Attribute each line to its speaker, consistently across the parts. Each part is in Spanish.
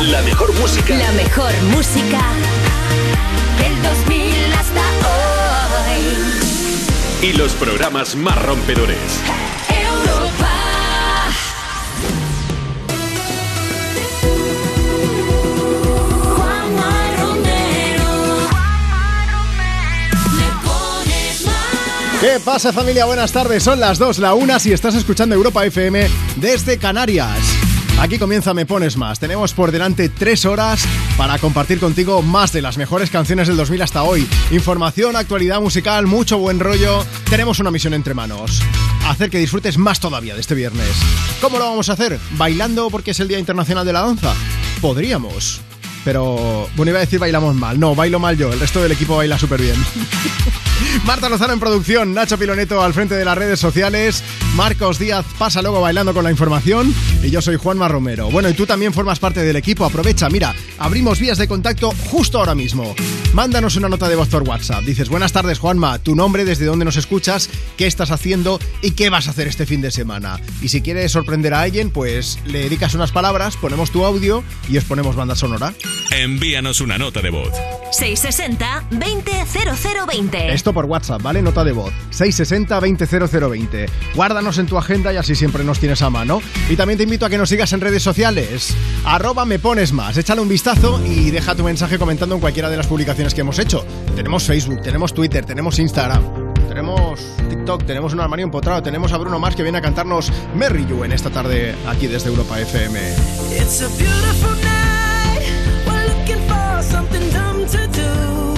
Speaker 1: La mejor música.
Speaker 2: La mejor música del 2000 hasta hoy.
Speaker 1: Y los programas más rompedores.
Speaker 2: Europa. Juanma Romero. Le pones más.
Speaker 3: ¿Qué pasa familia? Buenas tardes, son las 2, la 1 si estás escuchando Europa FM desde Canarias. Aquí comienza Me Pones Más. Tenemos por delante tres horas para compartir contigo más de las mejores canciones del 2000 hasta hoy. Información, actualidad musical, mucho buen rollo. Tenemos una misión entre manos. Hacer que disfrutes más todavía de este viernes. ¿Cómo lo vamos a hacer? ¿Bailando porque es el Día Internacional de la Danza? Podríamos. Pero, bueno, iba a decir bailamos mal. No, bailo mal yo. El resto del equipo baila súper bien. Marta Lozano en producción, Nacho Piloneto al frente de las redes sociales, Marcos Díaz pasa luego bailando con la información y yo soy Juanma Romero. Bueno, y tú también formas parte del equipo, aprovecha, mira, abrimos vías de contacto justo ahora mismo. Mándanos una nota de voz por WhatsApp. Dices, buenas tardes Juanma, tu nombre, desde dónde nos escuchas, qué estás haciendo y qué vas a hacer este fin de semana. Y si quieres sorprender a alguien, pues le dedicas unas palabras, ponemos tu audio y os ponemos banda sonora.
Speaker 4: Envíanos una nota de voz.
Speaker 2: 660 200020.
Speaker 3: Esto por WhatsApp, ¿vale? Nota de voz. 660-200020. Guárdanos en tu agenda y así siempre nos tienes a mano. Y también te invito a que nos sigas en redes sociales. Arroba me pones más. Échale un vistazo y deja tu mensaje comentando en cualquiera de las publicaciones que hemos hecho. Tenemos Facebook, tenemos Twitter, tenemos Instagram. Tenemos TikTok, tenemos un armario empotrado, tenemos a Bruno Mars que viene a cantarnos Merry You en esta tarde aquí desde Europa FM.
Speaker 5: It's a beautiful night. We're looking for something dumb to do.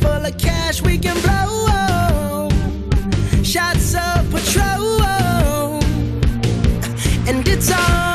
Speaker 5: full of cash we can blow. Shots of patrol. And it's on,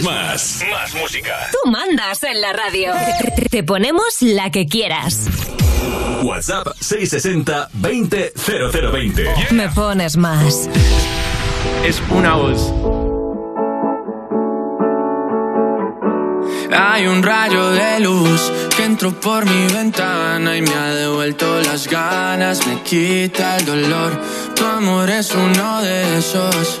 Speaker 1: más?
Speaker 4: Más música.
Speaker 2: Tú mandas en la radio. Te ponemos la que quieras.
Speaker 6: WhatsApp 660 20 0020. Yeah.
Speaker 7: Me pones más.
Speaker 8: Es una voz. Hay un rayo de luz que entró por mi ventana y me ha devuelto las ganas, me quita el dolor. Tu amor es uno de esos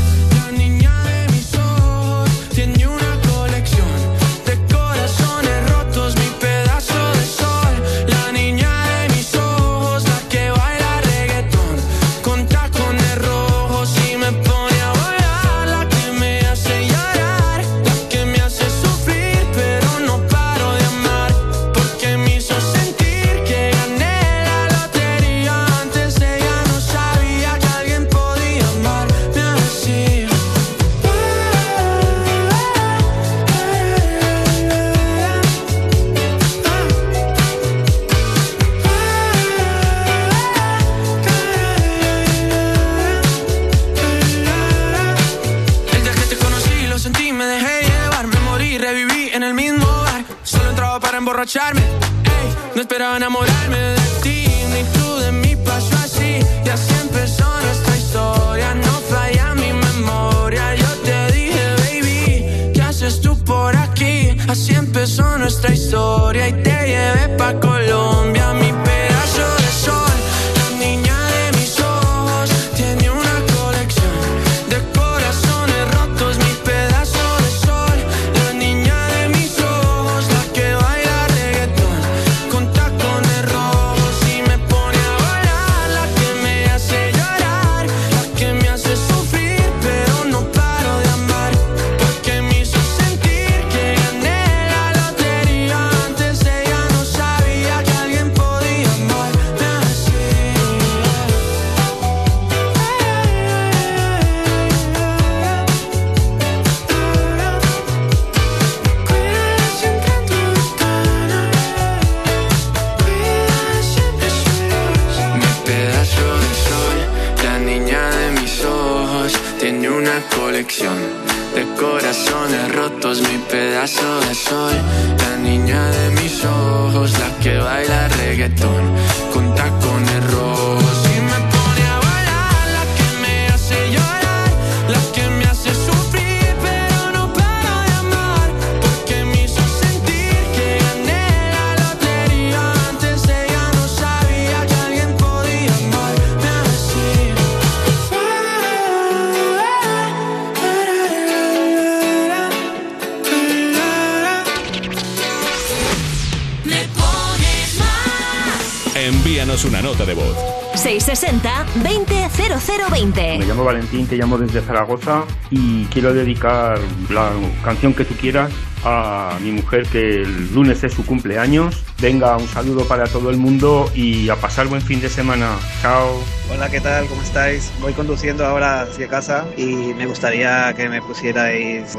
Speaker 9: Valentín, te llamo desde Zaragoza y quiero dedicar la canción que tú quieras a mi mujer que el lunes es su cumpleaños. Venga, un saludo para todo el mundo y a pasar buen fin de semana. Chao.
Speaker 10: Hola, ¿qué tal? ¿Cómo estáis? Voy conduciendo ahora hacia casa y me gustaría que me pusierais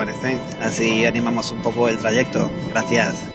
Speaker 10: Así animamos un poco el trayecto. Gracias.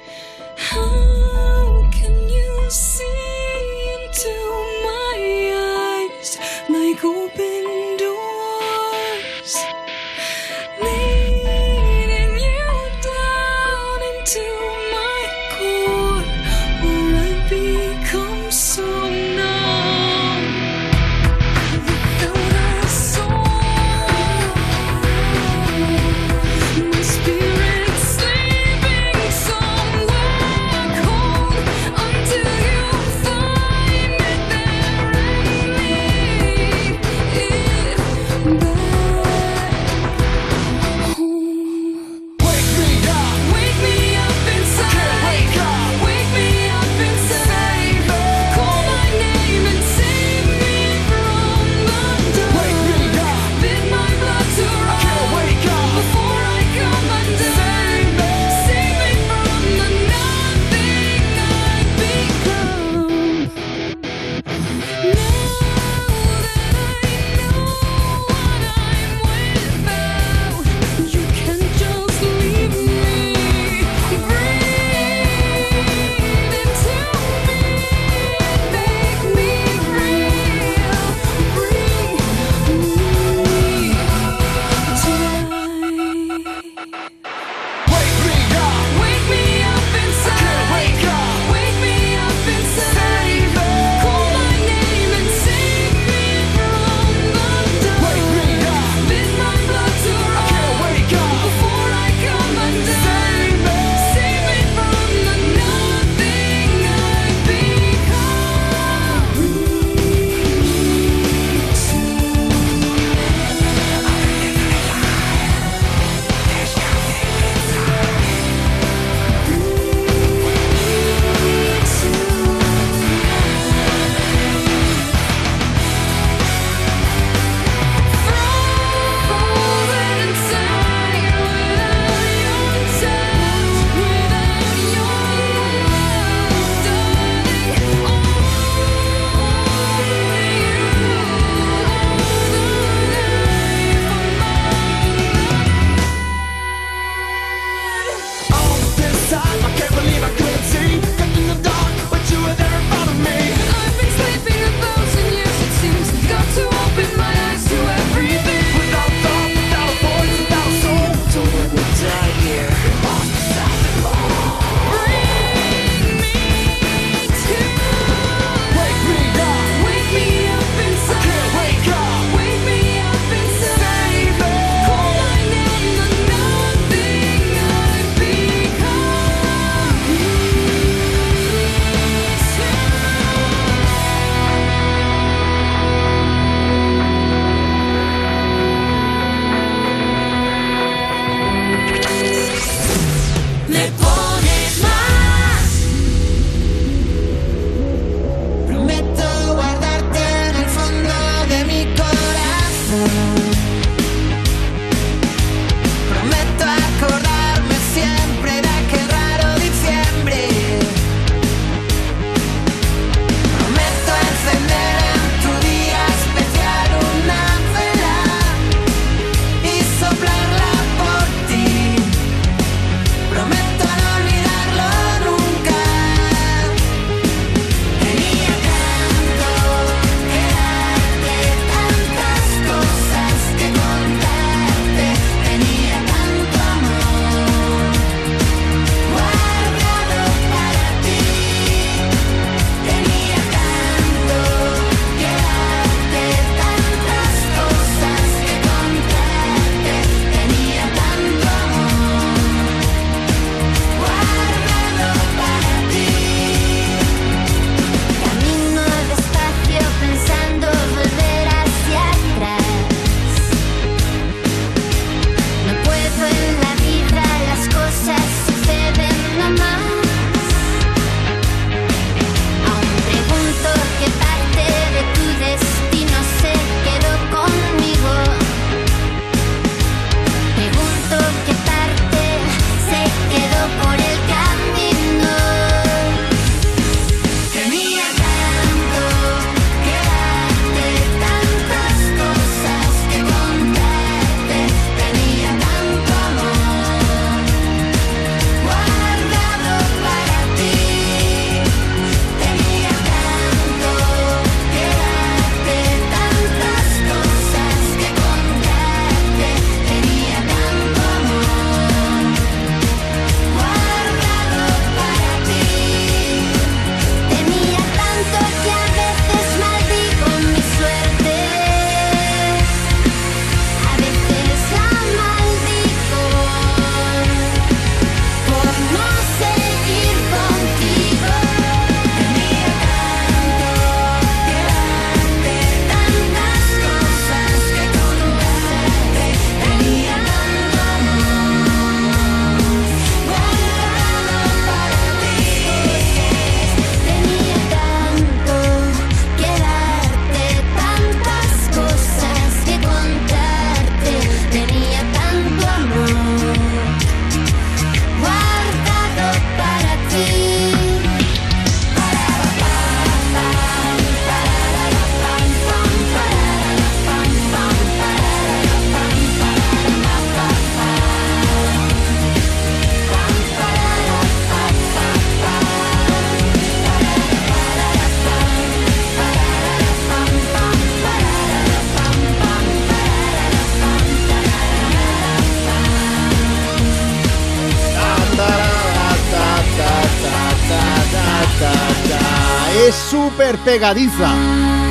Speaker 3: Pegadiza.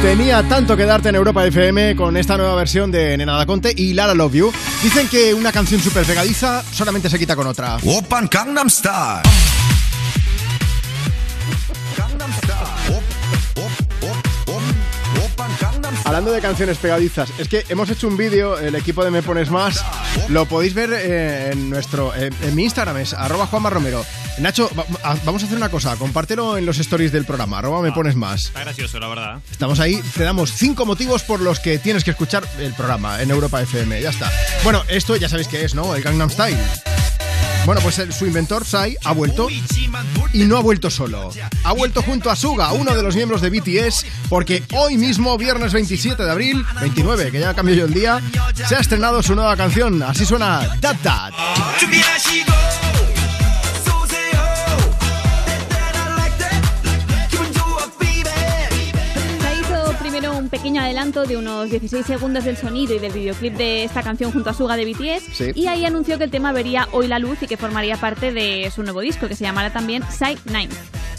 Speaker 3: Tenía tanto que darte en Europa FM con esta nueva versión de Nena Da Conte y Lara Love You. Dicen que una canción súper pegadiza solamente se quita con otra.
Speaker 11: Open Gangnam Style.
Speaker 3: Hablando de canciones pegadizas, es que hemos hecho un vídeo, el equipo de Me Pones Más, lo podéis ver eh, en nuestro en, en mi Instagram, es arroba Juanma Romero. Nacho, vamos a hacer una cosa, compártelo en los stories del programa, arroba Me Pones Más.
Speaker 12: Está gracioso, la verdad.
Speaker 3: Estamos ahí, te damos cinco motivos por los que tienes que escuchar el programa en Europa FM, ya está. Bueno, esto ya sabéis qué es, ¿no? El Gangnam Style. Bueno, pues el- su inventor, Sai, ha vuelto y no ha vuelto solo. Ha vuelto junto a Suga, uno de los miembros de BTS, porque hoy mismo, viernes 27 de abril, 29, que ya cambió yo el día, se ha estrenado su nueva canción. Así suena That That.
Speaker 13: Adelanto de unos 16 segundos del sonido y del videoclip de esta canción junto a Suga de BTS
Speaker 3: Sí.
Speaker 13: y ahí anunció que el tema vería hoy la luz y que formaría parte de su nuevo disco que se llamará también Side 9.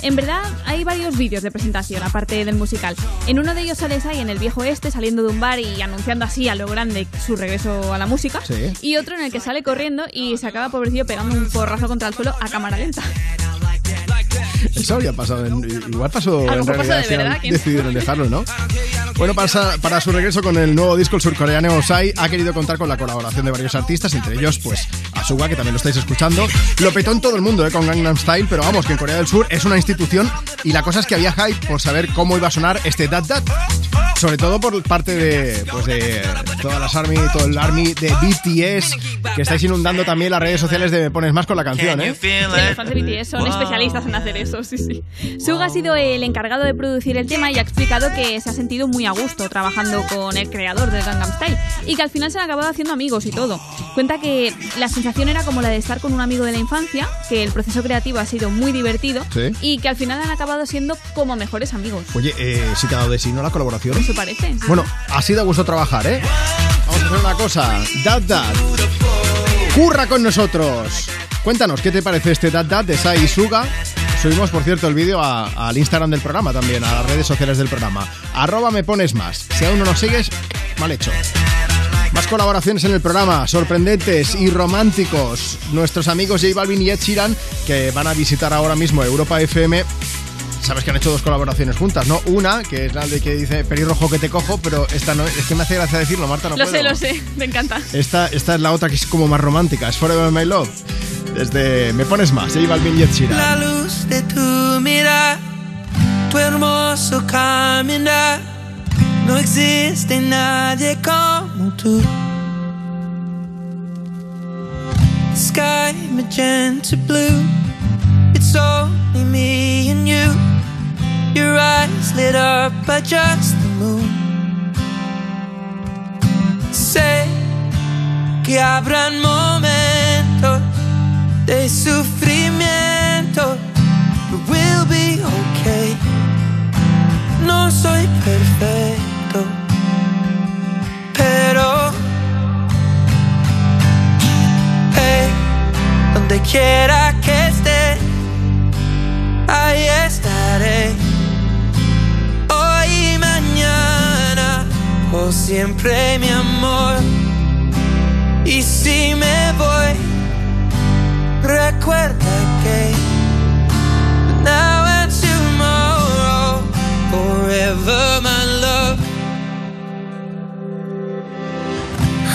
Speaker 13: En verdad hay varios vídeos de presentación aparte del musical. En uno de ellos sale Sai en el viejo este saliendo de un bar y anunciando así a lo grande su regreso a la música
Speaker 3: Sí.
Speaker 13: y otro en el que sale corriendo y se acaba pobrecillo pegando un porrazo contra el suelo a cámara lenta.
Speaker 3: Eso habría pasado, en- igual pasó en realidad,
Speaker 13: de
Speaker 3: si han
Speaker 13: verdad,
Speaker 3: decidieron dejarlo, ¿no? Bueno, para, para su regreso con el nuevo disco, el surcoreano Sai ha querido contar con la colaboración de varios artistas, entre ellos, pues, Asuga, que también lo estáis escuchando. Lo petó en todo el mundo, ¿eh? Con Gangnam Style, pero vamos, que en Corea del Sur es una institución y la cosa es que había hype por saber cómo iba a sonar este Dat Dat. Sobre todo por parte de, pues de todas las ARMY, todo el ARMY de BTS, que estáis inundando también las redes sociales de Me Pones Más con la canción, ¿eh?
Speaker 13: Sí, los fans de BTS son especialistas en hacer eso, sí, sí. Suga ha sido el encargado de producir el tema y ha explicado que se ha sentido muy a gusto trabajando con el creador del Gangnam Style y que al final se han acabado haciendo amigos y todo. Cuenta que la sensación era como la de estar con un amigo de la infancia, que el proceso creativo ha sido muy divertido
Speaker 3: Sí.
Speaker 13: y que al final han acabado siendo como mejores amigos.
Speaker 3: Oye, eh, sí que ha dado de sí, ¿no? La colaboración.
Speaker 13: Eso parece. sí.
Speaker 3: Bueno, ha sido a gusto trabajar, ¿eh? Vamos a hacer una cosa. Dad Dad. Curra con nosotros. Cuéntanos, ¿qué te parece este Dad Dad de Sai Suga? Subimos, por cierto, el vídeo al Instagram del programa también, a las redes sociales del programa. Arroba me pones más. Si aún no nos sigues, mal hecho. Más colaboraciones en el programa, sorprendentes y románticos. Nuestros amigos J Balvin y Ed Sheeran, que van a visitar ahora mismo Europa FM. Sabes que han hecho dos colaboraciones juntas, ¿no? Una, que es la de que dice pelirrojo que te cojo, pero esta no, es que me hace gracia decirlo, Marta, no
Speaker 13: lo
Speaker 3: puedo.
Speaker 13: sé, lo sé, me encanta.
Speaker 3: Esta, esta es la otra que es como más romántica, es Forever My Love. Desde Me Pones Más, J Balvin y.
Speaker 14: La luz de tu mirar, tu hermoso caminar, no existe nadie como tú. Sky magenta blue, it's only me and you. Your eyes lit up by just moon. Sé que habrán momentos de sufrimiento, but we'll be okay. No soy perfecto, pero hey, donde quiera que esté, ahí estaré. Siempre mi amor. Y si me voy, recuerda que now and tomorrow, forever my love.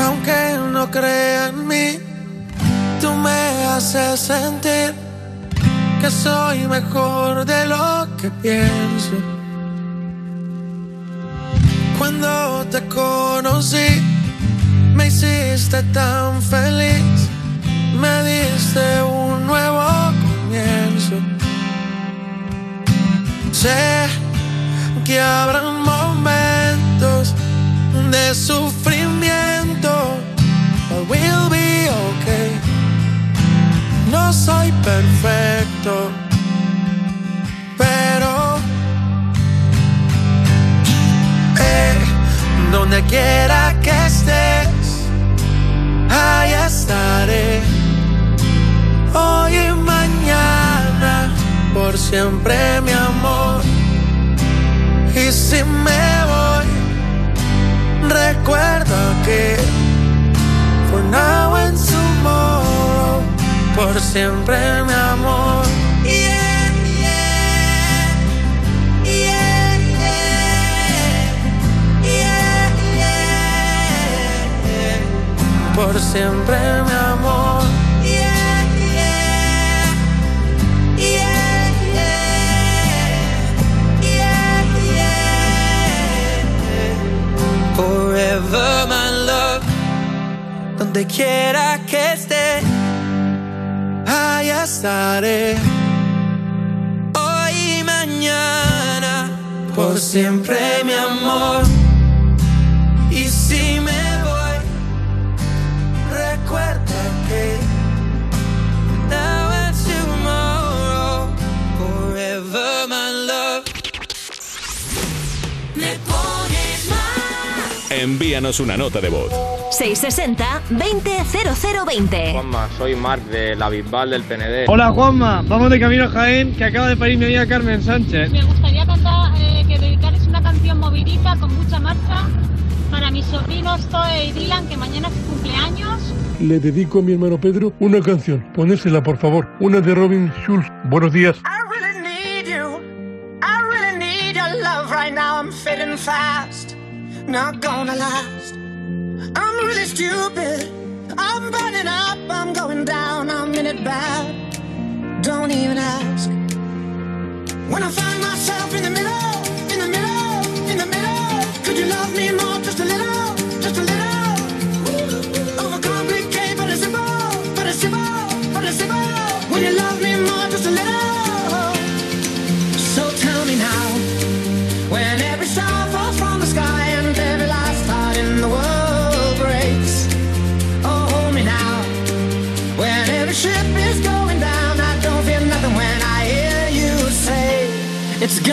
Speaker 14: Aunque no crea en mí, tú me haces sentir que soy mejor de lo que pienso. Cuando te conocí, me hiciste tan feliz, me diste un nuevo comienzo. Sé que habrán momentos de sufrimiento, but we'll be okay. No soy perfecto, pero Donde quiera que estés, ahí estaré. Hoy y mañana, por siempre mi amor. Y si me voy, recuerda que for now and tomorrow, por siempre mi amor. Por siempre, mi amor. Yeah, yeah, yeah. Forever, my love. Donde quiera que esté, allá estaré. Hoy y mañana, por siempre, mi amor. Y si
Speaker 1: Envíanos una nota de voz.
Speaker 15: 660-200020.
Speaker 16: Juanma, soy Marc de la Bisbal del PND.
Speaker 17: Hola Juanma, vamos de camino a Jaén, que acaba de parir mi amiga Carmen Sánchez.
Speaker 18: Me gustaría cantar, eh, que dedicares una canción movidita con mucha marcha para mis sobrinos Zoe y Dylan, que mañana es su cumpleaños.
Speaker 19: Le dedico a mi hermano Pedro una canción. Ponésela, por favor. Una de Robin Schulz. Buenos días.
Speaker 7: I really need you. I really need your love right now. I'm fading fast. Not gonna last. I'm really stupid. I'm burning up. I'm going down. I'm in it bad. Don't even ask. When I find myself in the middle, in the middle, in the middle, could you love me more? Just a little, just a little. Overcomplicate, but it's simple, but it's simple, but it's simple. When you love me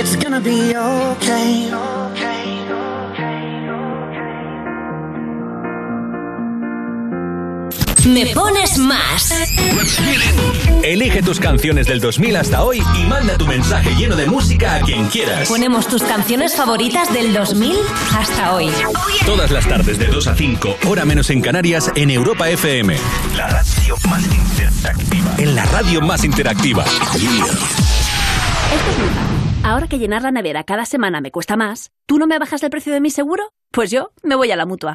Speaker 20: It's gonna be okay.
Speaker 15: Me pones más.
Speaker 1: Elige tus canciones del 2000 hasta hoy y manda tu mensaje lleno de música a quien quieras.
Speaker 15: Ponemos tus canciones favoritas del 2000 hasta hoy.
Speaker 1: Todas las tardes de 2 a 5, hora menos en Canarias, en Europa FM. La radio más interactiva. En la radio más interactiva.
Speaker 21: Esto es muy fácil. Ahora que llenar la nevera cada semana me cuesta más, ¿tú no me bajas el precio de mi seguro? Pues yo me voy a la mutua.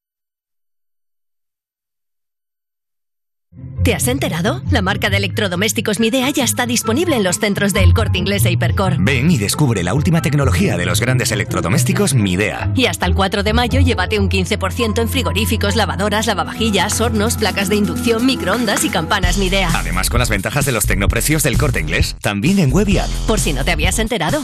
Speaker 22: ¿Te has enterado? La marca de electrodomésticos Midea ya está disponible en los centros del Corte Inglés e Hipercor.
Speaker 23: Ven y descubre la última tecnología de los grandes electrodomésticos Midea.
Speaker 22: Y hasta el 4 de mayo llévate un 15% en frigoríficos, lavadoras, lavavajillas, hornos, placas de inducción, microondas y campanas Midea.
Speaker 23: Además con las ventajas de los tecnoprecios del corte inglés, también en web y app.
Speaker 22: Por si no te habías enterado.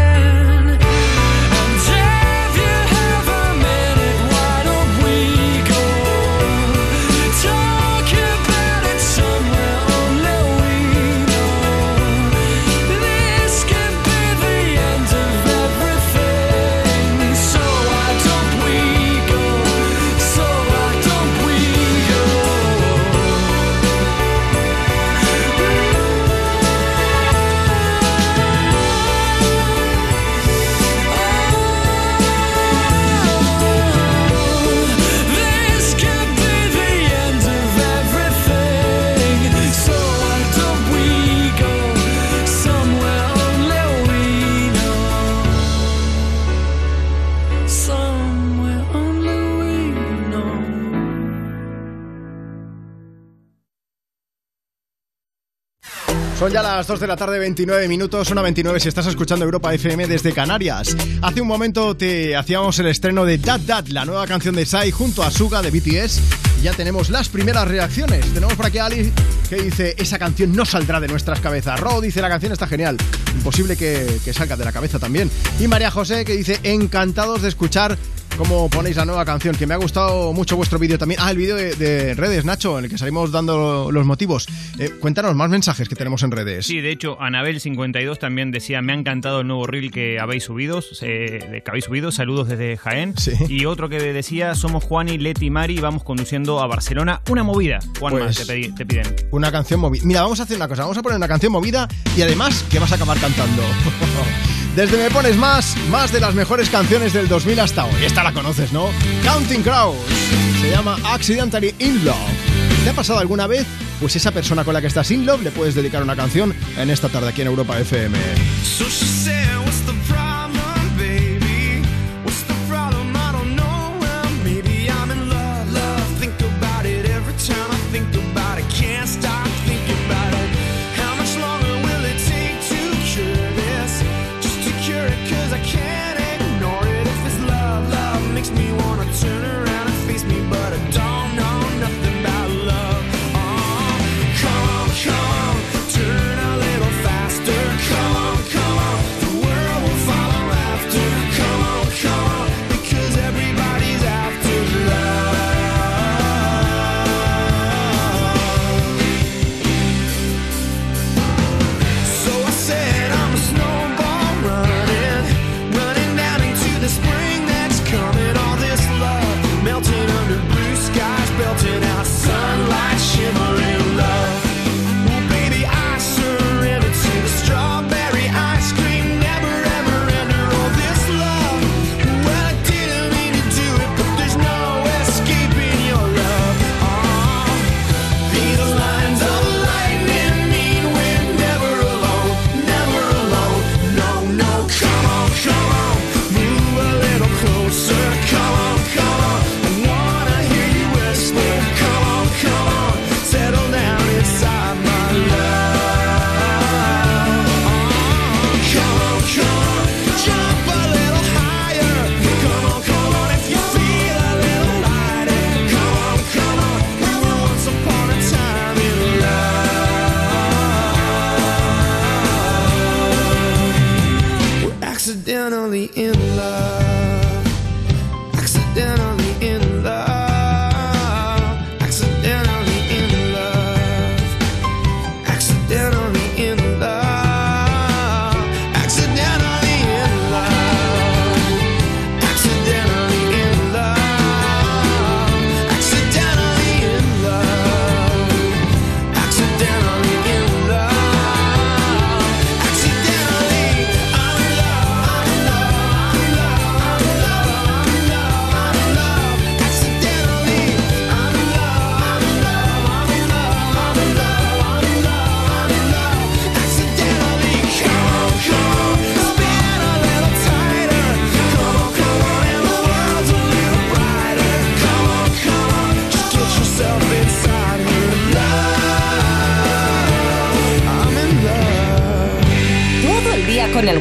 Speaker 3: Son ya las 2 de la tarde, 29 minutos, una 29 si estás escuchando Europa FM desde Canarias. Hace un momento te hacíamos el estreno de Dad Dad, la nueva canción de Sai junto a Suga de BTS. Ya tenemos las primeras reacciones. Tenemos por aquí a Ali que dice, esa canción no saldrá de nuestras cabezas. Ro dice, la canción está genial. Imposible que salga de la cabeza también. Y María José que dice, encantados de escuchar cómo ponéis la nueva canción, que me ha gustado mucho vuestro vídeo también. Ah, el vídeo de, de redes, Nacho, en el que salimos dando los motivos. Eh, cuéntanos más mensajes que tenemos en redes.
Speaker 24: Sí, de hecho, Anabel52 también decía, me ha encantado el nuevo reel que habéis subido, eh, que habéis subido, saludos desde Jaén. Y otro que decía, somos Juan y Leti y Mari, vamos conduciendo a Barcelona, una movida. Juan
Speaker 3: Pues-
Speaker 24: más te, pedi- te piden.
Speaker 3: Una canción movida. Mira, vamos a hacer una cosa, vamos a poner una canción movida y además que vas a acabar cantando. Desde Me Pones Más, más de las mejores canciones del 2000 hasta hoy. Esta la conoces, ¿no? Counting Crows. Se llama Accidentally In Love. ¿Te ha pasado alguna vez? Pues esa persona con la que estás in love le puedes dedicar una canción en esta tarde aquí en Europa FM.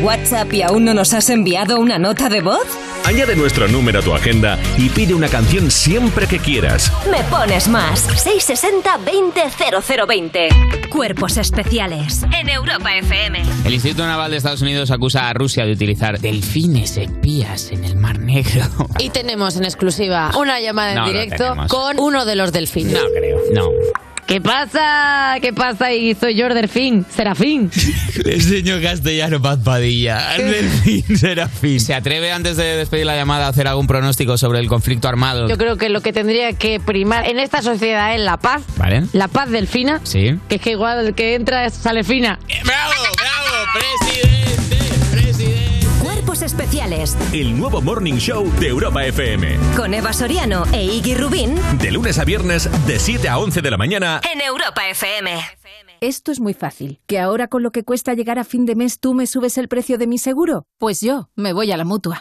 Speaker 15: WhatsApp y aún no nos has enviado una nota de voz?
Speaker 1: Añade nuestro número a tu agenda y pide una canción siempre que quieras.
Speaker 15: Me pones más. 660 200020. Cuerpos especiales. En Europa FM.
Speaker 25: El Instituto Naval de Estados Unidos acusa a Rusia de utilizar delfines espías en el Mar Negro.
Speaker 26: Y tenemos en exclusiva una llamada en
Speaker 25: No
Speaker 26: directo con uno de los delfines.
Speaker 25: No creo, no.
Speaker 26: ¿Qué pasa? ¿Qué pasa? Y soy yo, el delfín, Serafín.
Speaker 25: Le enseño castellano, Paz Padilla. Delfín Serafín. ¿Se atreve antes de despedir la llamada a hacer algún pronóstico sobre el conflicto armado?
Speaker 26: Yo creo que lo que tendría que primar en esta sociedad es la paz.
Speaker 25: ¿Vale?
Speaker 26: La paz delfina.
Speaker 25: Sí.
Speaker 26: Que es que igual el que entra sale fina.
Speaker 25: ¡Bravo, bravo, presidente! ¡Presidente!
Speaker 15: Especiales.
Speaker 1: El nuevo Morning Show de Europa FM.
Speaker 15: Con Eva Soriano e Iggy Rubín.
Speaker 1: De lunes a viernes, de 7 a 11 de la mañana.
Speaker 15: En Europa FM.
Speaker 27: Esto es muy fácil. ¿Que ahora con lo que cuesta llegar a fin de mes tú me subes el precio de mi seguro? Pues yo me voy a la mutua.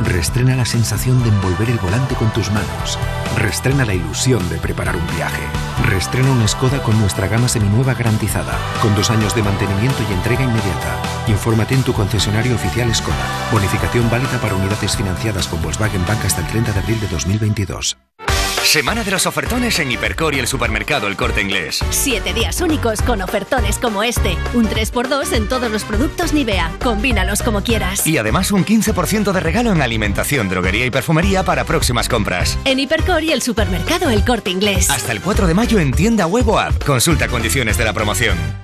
Speaker 28: Restrena la sensación de envolver el volante con tus manos. Restrena la ilusión de preparar un viaje. Restrena una Skoda con nuestra gama seminueva garantizada, con dos años de mantenimiento y entrega inmediata. Infórmate en tu concesionario oficial Skoda. Bonificación válida para unidades financiadas con Volkswagen Bank hasta el 30 de abril de 2022.
Speaker 29: Semana de los ofertones en Hipercor y el supermercado El Corte Inglés.
Speaker 21: Siete días únicos con ofertones como este. Un 3x2 en todos los productos Nivea. Combínalos como quieras.
Speaker 29: Y además un 15% de regalo en alimentación, droguería y perfumería para próximas compras.
Speaker 21: En Hipercor y el supermercado El Corte Inglés.
Speaker 29: Hasta el 4 de mayo en tienda web o app. Consulta condiciones de la promoción.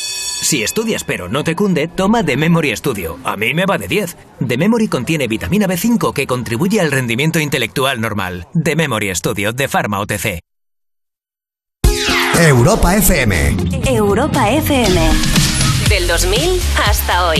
Speaker 30: Si estudias pero no te cunde, toma The Memory Studio. A mí me va de 10. The Memory contiene vitamina B5 que contribuye al rendimiento intelectual normal. The Memory Studio de Pharma OTC.
Speaker 11: Europa FM.
Speaker 15: Europa FM. Del 2000 hasta hoy.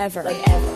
Speaker 2: ever, like ever.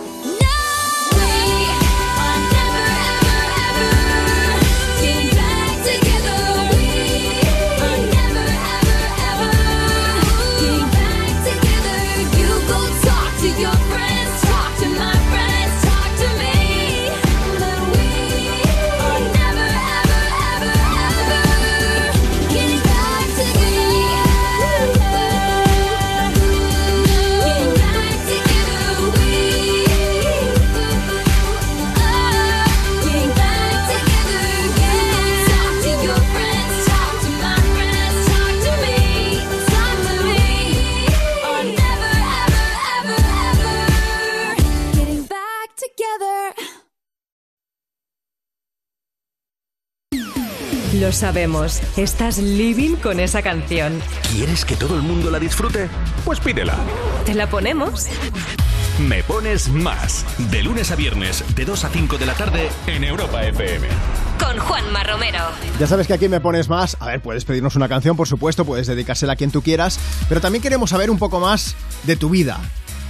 Speaker 31: Lo sabemos, estás living con esa canción.
Speaker 1: ¿Quieres que todo el mundo la disfrute? Pues pídela.
Speaker 31: ¿Te la ponemos?
Speaker 1: Me pones más. De lunes a viernes, de 2 a 5 de la tarde, en Europa FM.
Speaker 15: Con Juanma Romero.
Speaker 3: Ya sabes que aquí me pones más. A ver, puedes pedirnos una canción, por supuesto, puedes dedicársela a quien tú quieras, pero también queremos saber un poco más de tu vida.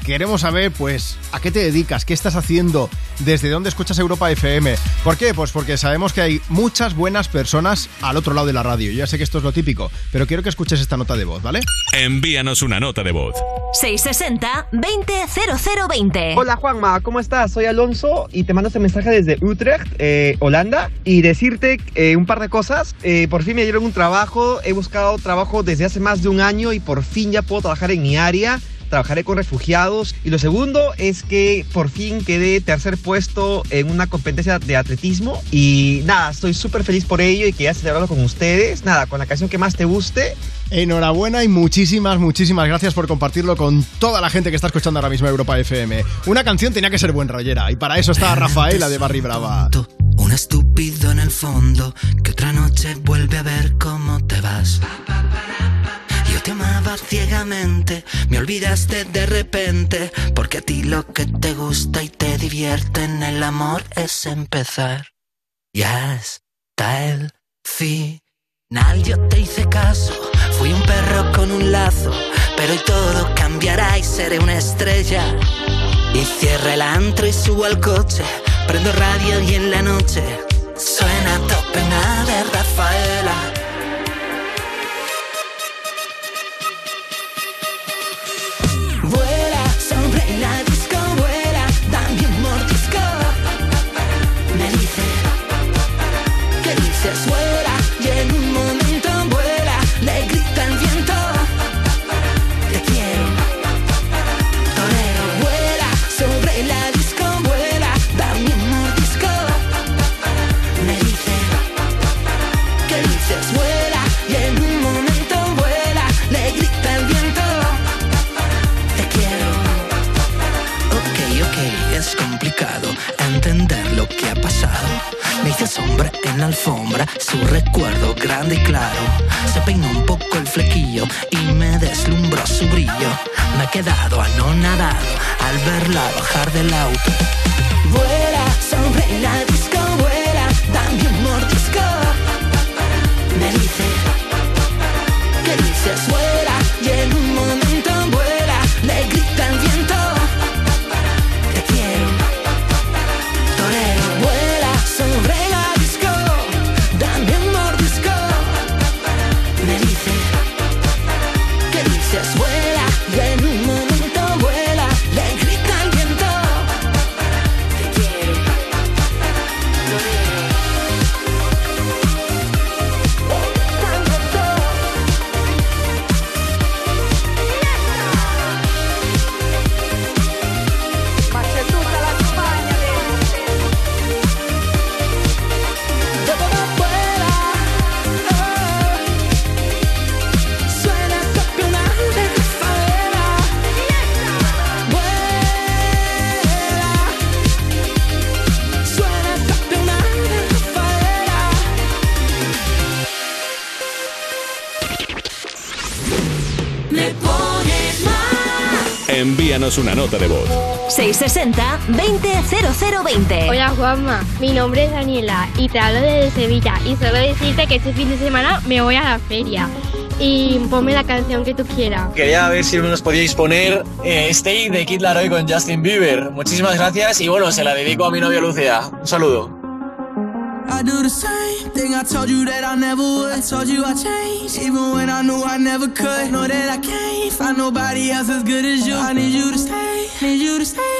Speaker 3: Queremos saber, pues, a qué te dedicas, qué estás haciendo, desde dónde escuchas Europa FM. ¿Por qué? Pues porque sabemos que hay muchas buenas personas al otro lado de la radio. Yo ya sé que esto es lo típico, pero quiero que escuches esta nota de voz, ¿vale?
Speaker 1: Envíanos una nota de voz.
Speaker 15: 660-200020.
Speaker 32: Hola Juanma, ¿cómo estás? Soy Alonso y te mando este mensaje desde Utrecht, eh, Holanda, y decirte eh, un par de cosas. Eh, por fin me dieron un trabajo, he buscado trabajo desde hace más de un año y por fin ya puedo trabajar en mi área. Trabajaré con refugiados. Y lo segundo es que por fin quedé tercer puesto en una competencia de atletismo. Y nada, estoy súper feliz por ello y quería celebrarlo con ustedes. Nada, con la canción que más te guste.
Speaker 3: Enhorabuena y muchísimas, muchísimas gracias por compartirlo con toda la gente que está escuchando ahora mismo Europa FM. Una canción tenía que ser buen rollera y para eso está Rafaela de Barry Brava.
Speaker 33: Un estúpido en el fondo que otra noche vuelve a ver cómo te vas. Yo te amaba ciegamente, me olvidaste de repente, porque a ti lo que te gusta y te divierte en el amor es empezar. Ya está el final, yo te hice caso, fui un perro con un lazo, pero hoy todo cambiará y seré una estrella. Y cierro el antro y subo al coche, prendo radio y en la noche suena tope de Rafaela. Bajar del auto.
Speaker 1: Envíanos una nota de voz.
Speaker 15: 660-200020.
Speaker 34: Hola Juanma, mi nombre es Daniela y te hablo desde Sevilla y solo decirte que este fin de semana me voy a la feria y ponme la canción que tú quieras.
Speaker 35: Quería ver si nos podíais poner eh, Stay de Kid Laroi con Justin Bieber. Muchísimas gracias y bueno, se la dedico a mi novia Lucía. Un saludo.
Speaker 8: I do the same thing I told you that I never would. I told you I changed, even when I knew I never could. Know that I can't find nobody else as good as you. I need you to stay, need you to stay.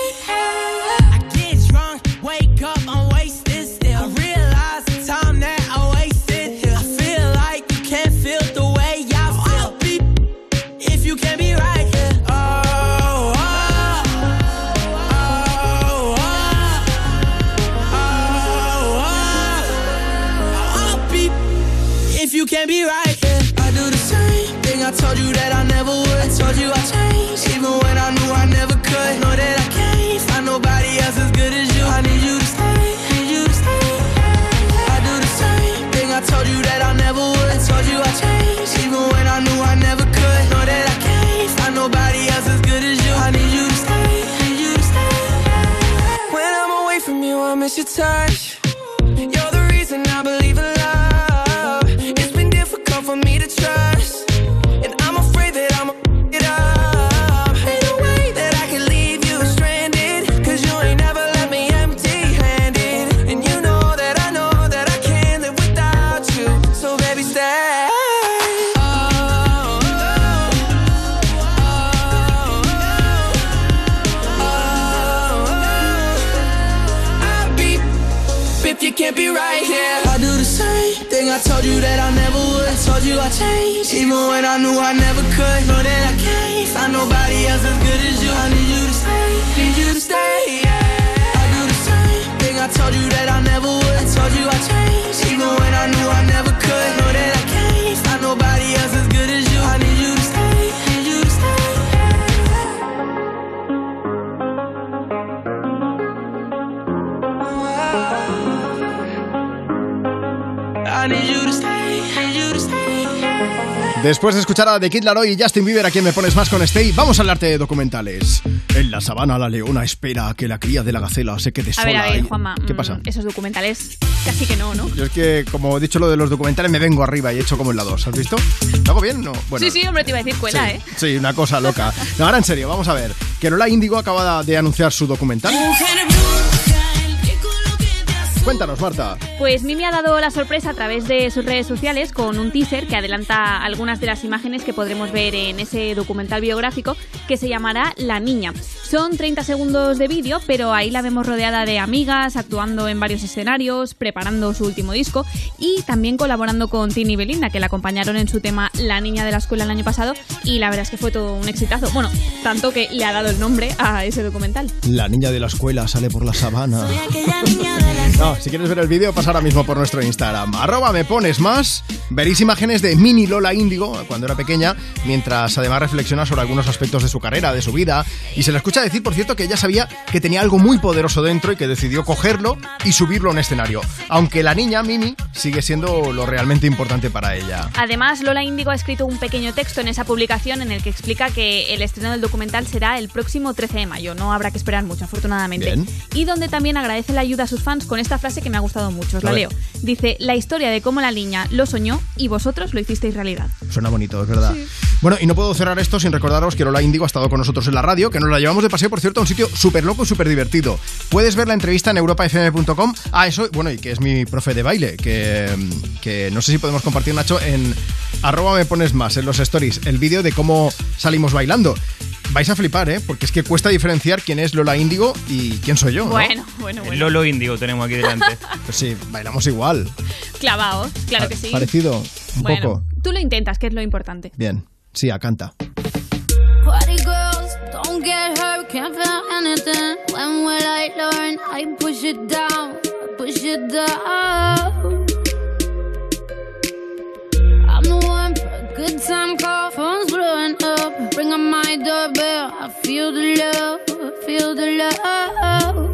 Speaker 3: Escuchar a The Kid Laroi y Justin Bieber, a quien me pones más con Stay, vamos a hablarte de documentales. En la sabana, la leona espera a que la cría de la gacela se quede
Speaker 13: A
Speaker 3: sola.
Speaker 13: ver, a ver, Juanma.
Speaker 3: ¿Qué
Speaker 13: mm,
Speaker 3: pasa?
Speaker 13: Esos documentales, casi que no, ¿no?
Speaker 3: Yo es que, como he dicho lo de los documentales, me vengo arriba y he hecho como en la 2. ¿Has visto? ¿Lo hago bien? No. Bueno,
Speaker 13: sí, sí, hombre, te iba a decir cuela,
Speaker 3: sí,
Speaker 13: ¿eh?
Speaker 3: sí, una cosa loca. No, ahora en serio, vamos a ver. Que Lola Índigo acaba de anunciar su documental. Cuéntanos, Marta.
Speaker 13: Pues Mimi ha dado la sorpresa a través de sus redes sociales con un teaser que adelanta algunas de las imágenes que podremos ver en ese documental biográfico que se llamará La Niña. Son 30 segundos de vídeo, pero ahí la vemos rodeada de amigas, actuando en varios escenarios, preparando su último disco y también colaborando con Tini y Belinda, que la acompañaron en su tema La Niña de la Escuela el año pasado y la verdad es que fue todo un exitazo. Bueno, tanto que le ha dado el nombre a ese documental.
Speaker 3: La niña de la escuela sale por la sabana. No, si quieres ver el vídeo, pasa ahora mismo por nuestro Instagram. Arroba me pones más. Veréis imágenes de Mini Lola Índigo cuando era pequeña, mientras además reflexiona sobre algunos aspectos de su carrera, de su vida. Y se le escucha decir, por cierto, que ella sabía que tenía algo muy poderoso dentro y que decidió cogerlo y subirlo a un escenario. Aunque la niña, Mimi, sigue siendo lo realmente importante para ella.
Speaker 13: Además, Lola Índigo ha escrito un pequeño texto en esa publicación en el que explica que el estreno del documental será el próximo 13 de mayo. No habrá que esperar mucho, afortunadamente.
Speaker 3: Bien.
Speaker 13: Y donde también agradece la ayuda a sus fans con esta frase que me ha gustado mucho. Os la leo. Dice, la historia de cómo la niña lo soñó y vosotros lo hicisteis realidad.
Speaker 3: Suena bonito, es verdad. Bueno, y no puedo cerrar esto sin recordaros que Lola Índigo ha estado con nosotros en la radio, que nos la llevamos de paseo, por cierto, a un sitio súper loco y súper divertido. Puedes ver la entrevista en europafm.com. Ah, eso, bueno, y que es mi profe de baile, que, que no sé si podemos compartir, Nacho, en arroba me pones más, en los stories, el vídeo de cómo salimos bailando. Vais a flipar, ¿eh? Porque es que cuesta diferenciar quién es Lola Índigo y quién soy yo. ¿no?
Speaker 13: Bueno, bueno,
Speaker 30: El
Speaker 13: bueno.
Speaker 30: Lolo Índigo tenemos aquí delante.
Speaker 3: Pues sí, bailamos igual.
Speaker 13: Clavaos, claro que sí.
Speaker 3: Parecido, un
Speaker 13: bueno,
Speaker 3: poco.
Speaker 13: tú lo intentas, que es lo importante.
Speaker 3: Bien, sí, a canta.
Speaker 36: Party girls, don't get hurt, can't feel anything. When will I learn? I push it down, push it down. I'm the one for a good time call, phone's blowing up. Ring my doorbell, I feel the love, feel the love.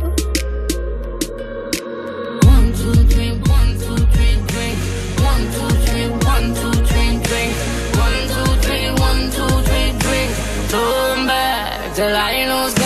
Speaker 36: Till I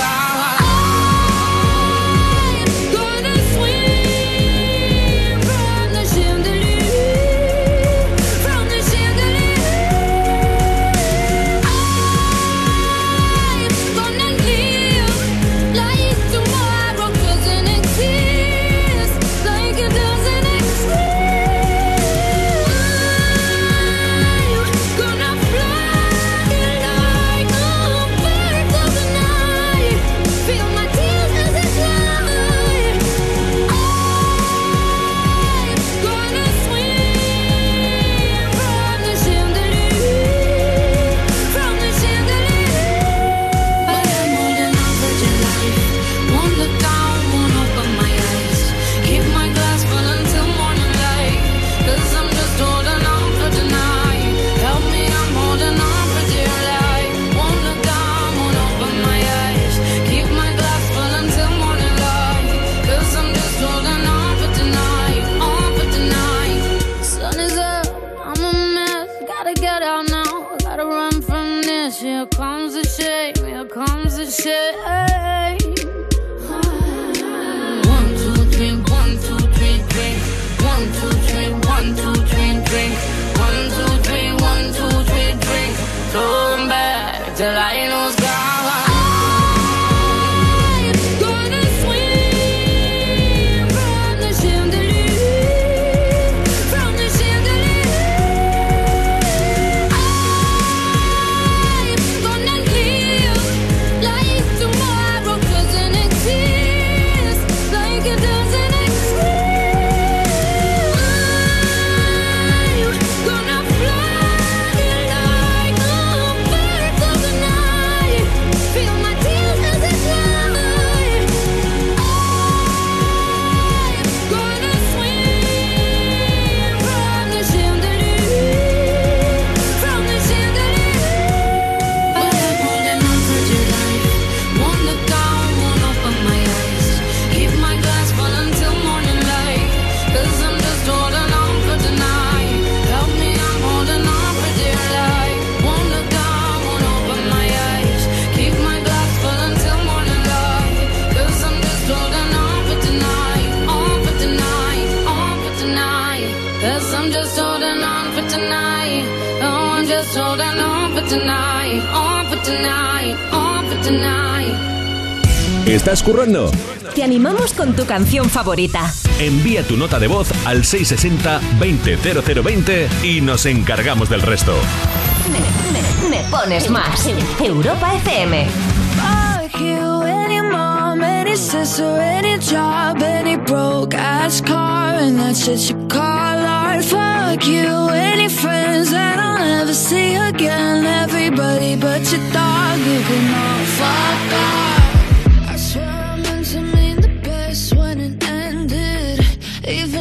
Speaker 1: ¿Estás currando?
Speaker 15: Te animamos con tu canción favorita.
Speaker 1: Envía tu nota de voz al 660-200020 y nos encargamos del resto.
Speaker 15: Me, me pones más. Europa FM.
Speaker 7: Fuck you, any mom, any sister, any job, any broke ass car, and that's shit you call art. Fuck you, any friends that I'll never see again. Everybody but your dog, you can all fuck off.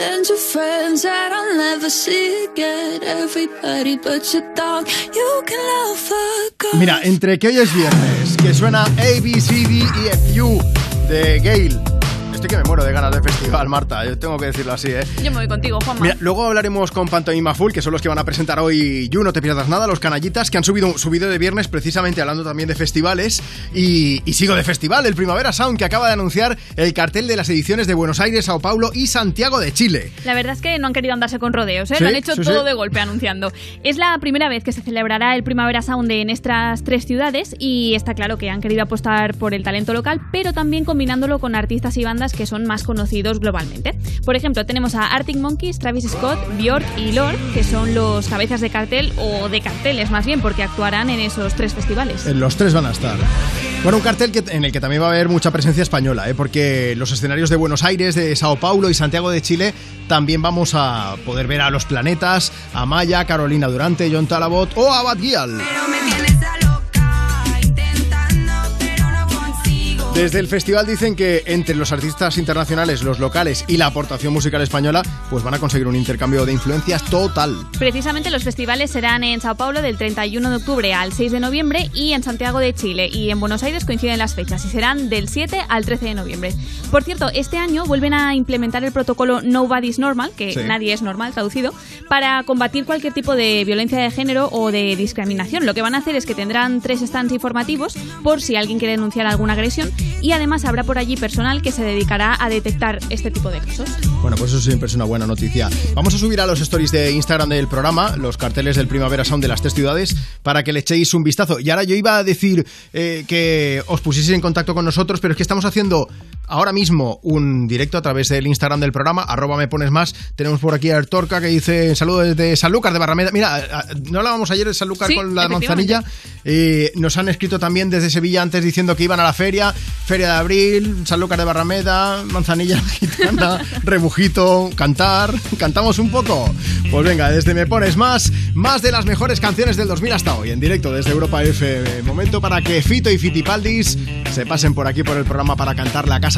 Speaker 7: And your friends that I'll never see again. Everybody but your dog, you can love fuck off.
Speaker 3: Mira, entre que hoy es viernes, que suena A, B, C, D, E, F, U de Gale. Estoy que me muero de ganas de festival, Marta. Yo tengo que decirlo así, ¿eh?
Speaker 13: Yo me voy contigo, Juanma.
Speaker 3: Mira, luego hablaremos con Pantomima Full, que son los que van a presentar hoy You, no te pierdas nada, los canallitas, que han subido su vídeo de viernes precisamente hablando también de festivales. Y, y sigo de festival, el Primavera Sound, que acaba de anunciar el cartel de las ediciones de Buenos Aires, Sao Paulo y Santiago de Chile.
Speaker 13: La verdad es que no han querido andarse con rodeos, ¿eh?
Speaker 3: Sí,
Speaker 13: Lo han hecho
Speaker 3: sí,
Speaker 13: todo
Speaker 3: sí.
Speaker 13: de golpe anunciando. Es la primera vez que se celebrará el Primavera Sound en estas tres ciudades y está claro que han querido apostar por el talento local, pero también combinándolo con artistas y bandas que son más conocidos globalmente. Por ejemplo, tenemos a Arctic Monkeys, Travis Scott, Björk y Lord, que son los cabezas de cartel o de carteles más bien, porque actuarán en esos tres festivales.
Speaker 3: Los tres van a estar. Bueno, un cartel que, en el que también va a haber mucha presencia española, ¿eh? porque los escenarios de Buenos Aires, de Sao Paulo y Santiago de Chile también vamos a poder ver a Los Planetas, a Maya, Carolina Durante, John Talabot o a Bad Gyal. Desde el festival dicen que entre los artistas internacionales, los locales y la aportación musical española, pues van a conseguir un intercambio de influencias total.
Speaker 13: Precisamente los festivales serán en Sao Paulo del 31 de octubre al 6 de noviembre y en Santiago de Chile y en Buenos Aires coinciden las fechas y serán del 7 al 13 de noviembre. Por cierto, este año vuelven a implementar el protocolo Nobody's Normal, que
Speaker 37: Sí.
Speaker 13: nadie es normal traducido, para combatir cualquier tipo de violencia de género o de discriminación. Lo que van a hacer es que tendrán tres stands informativos por si alguien quiere denunciar alguna agresión y además habrá por allí personal que se dedicará a detectar este tipo de casos.
Speaker 3: Bueno, pues eso siempre es una buena noticia. Vamos a subir a los stories de Instagram del programa los carteles del Primavera Sound de las tres ciudades para que le echéis un vistazo. Y ahora yo iba a decir eh, que os pusieseis en contacto con nosotros, pero es que estamos haciendo ahora mismo un directo a través del Instagram del programa, arroba me pones más. Tenemos por aquí a Artorca que dice saludos desde Sanlúcar de Barrameda. Mira, no hablábamos ayer de Sanlúcar
Speaker 13: Sí,
Speaker 3: con la manzanilla. Eh, nos han escrito también desde Sevilla antes diciendo que iban a la feria, Feria de Abril, Sanlúcar de Barrameda, Manzanilla Gitana, Rebujito, cantar. ¿Cantamos un poco? Pues venga, desde Me Pones Más, más de las mejores canciones del 2000 hasta hoy, en directo desde Europa FM. Momento para que Fito y Fitipaldis se pasen por aquí por el programa para cantar La Casa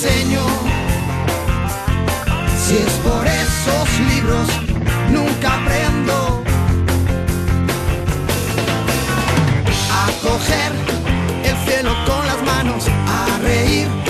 Speaker 38: Si es por esos libros, nunca aprendo a coger el cielo con las manos, a reír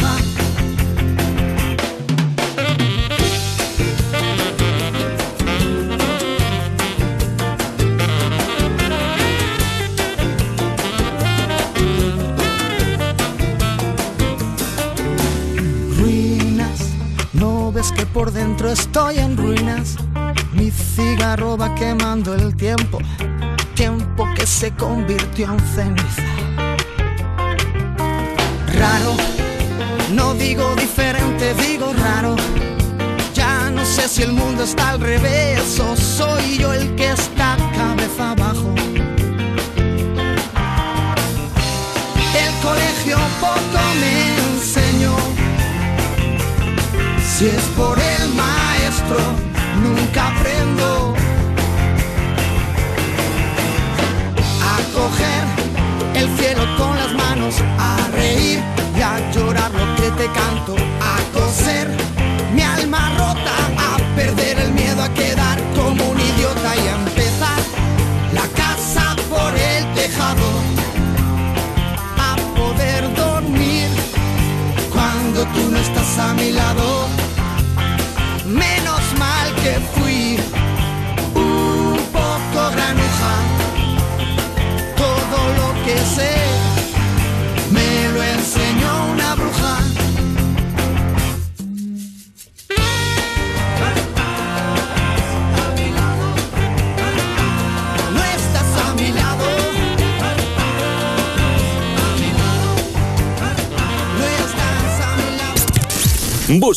Speaker 38: Ves que por dentro estoy en ruinas. Mi cigarro va quemando el tiempo, tiempo que se convirtió en ceniza. Raro, no digo diferente, digo raro. Ya no sé si el mundo está al revés o soy yo el que está cabeza Si es por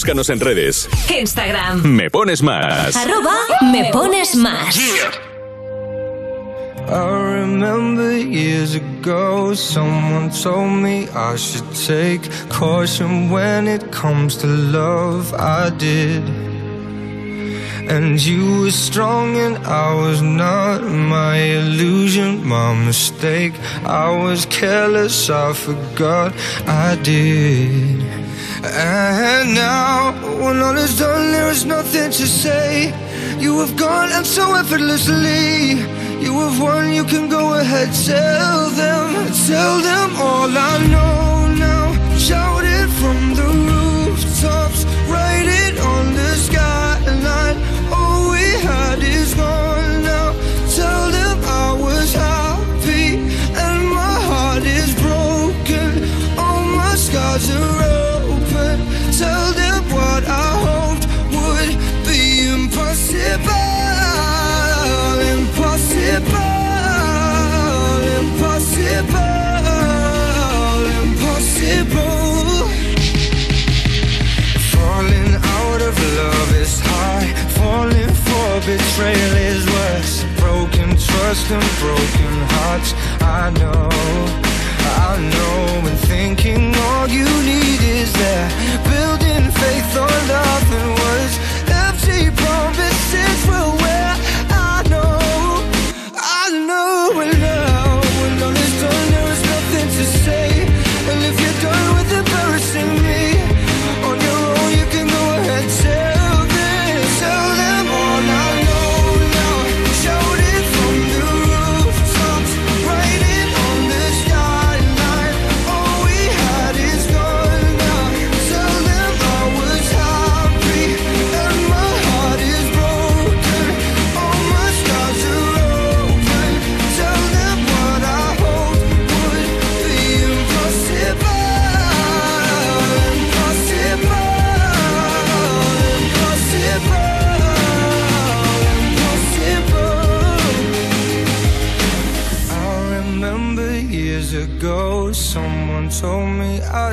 Speaker 1: Búscanos en redes.
Speaker 15: Instagram.
Speaker 1: Me pones más.
Speaker 15: Arroba me pones más.
Speaker 37: I remember years ago, someone told me I should take caution when it comes to love. I did. And you were strong and I was not. My illusion, my mistake. I was careless, I forgot I did. Now, when all is done, there is nothing to say. You have gone and so effortlessly. You have won, you can go ahead, tell them, tell them all I know now. Shout it from the rooftops, betrayal is worse. Broken trust and broken hearts. I know, I know When thinking all you need is that Building faith on nothing words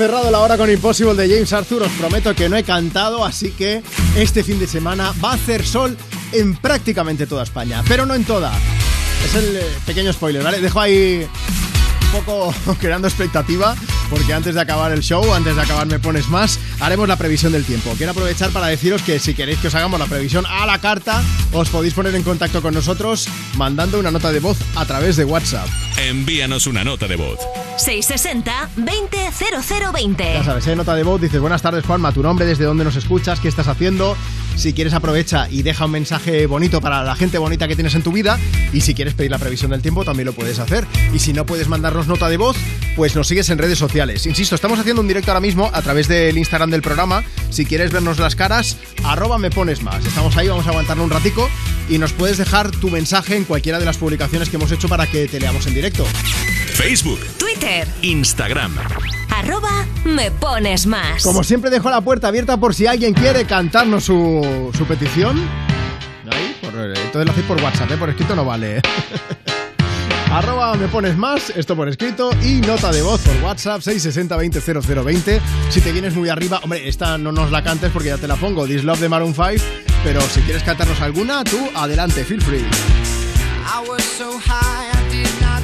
Speaker 3: Cerrado la hora con Impossible de James Arthur. Os prometo que no he cantado, así que este fin de semana va a hacer sol en prácticamente toda España, pero no en toda. Es el eh, pequeño spoiler, ¿vale? Dejo ahí un poco creando expectativa, porque antes de acabar el show, antes de acabar Me Pones Más, haremos la previsión del tiempo. Quiero aprovechar para deciros que si queréis que os hagamos la previsión a la carta, os podéis poner en contacto con nosotros mandando una nota de voz a través de WhatsApp.
Speaker 1: Envíanos una nota de voz.
Speaker 15: 660-200020.
Speaker 3: Ya sabes, ¿eh? nota de voz, dices buenas tardes Juanma, tu nombre, desde dónde nos escuchas, qué estás haciendo. Si quieres aprovecha y deja un mensaje bonito para la gente bonita que tienes en tu vida. Y si quieres pedir la previsión del tiempo también lo puedes hacer. Y si no puedes mandarnos nota de voz, pues nos sigues en redes sociales. Insisto, estamos haciendo un directo ahora mismo a través del Instagram del programa. Si quieres vernos las caras, arroba me pones más. Estamos ahí, vamos a aguantarlo un ratico y nos puedes dejar tu mensaje en cualquiera de las publicaciones que hemos hecho para que te leamos en directo.
Speaker 1: Facebook,
Speaker 15: Twitter,
Speaker 1: Instagram.
Speaker 15: Arroba me pones más.
Speaker 3: Como siempre dejo la puerta abierta por si alguien quiere cantarnos su, su petición. Ahí, por- entonces lo hacéis por WhatsApp, ¿eh? por escrito no vale. ¿eh? Arroba me pones más, esto por escrito y nota de voz por WhatsApp 660-200020. Si te vienes muy arriba, hombre, esta no nos la cantes porque ya te la pongo, This Love de Maroon 5, pero si quieres cantarnos alguna, tú adelante, feel free.
Speaker 38: I was so high I did not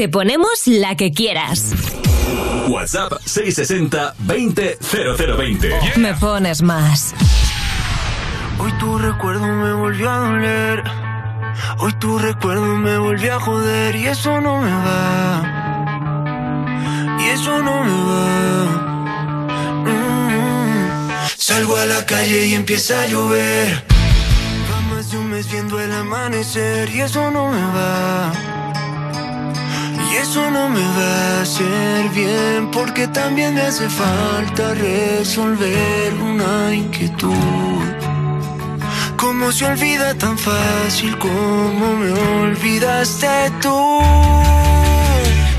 Speaker 15: Te ponemos la que quieras.
Speaker 1: WhatsApp 660 20 0020.
Speaker 15: Me pones más.
Speaker 33: Hoy tu recuerdo me volvió a doler. Hoy tu recuerdo me volvió a joder y eso no me va. Y eso no me va. Mm. Salgo a la calle y empieza a llover. Va más de un mes viendo el amanecer y eso no me va. Eso no me va a hacer bien porque también me hace falta resolver una inquietud. ¿Cómo se olvida tan fácil como me olvidaste tú?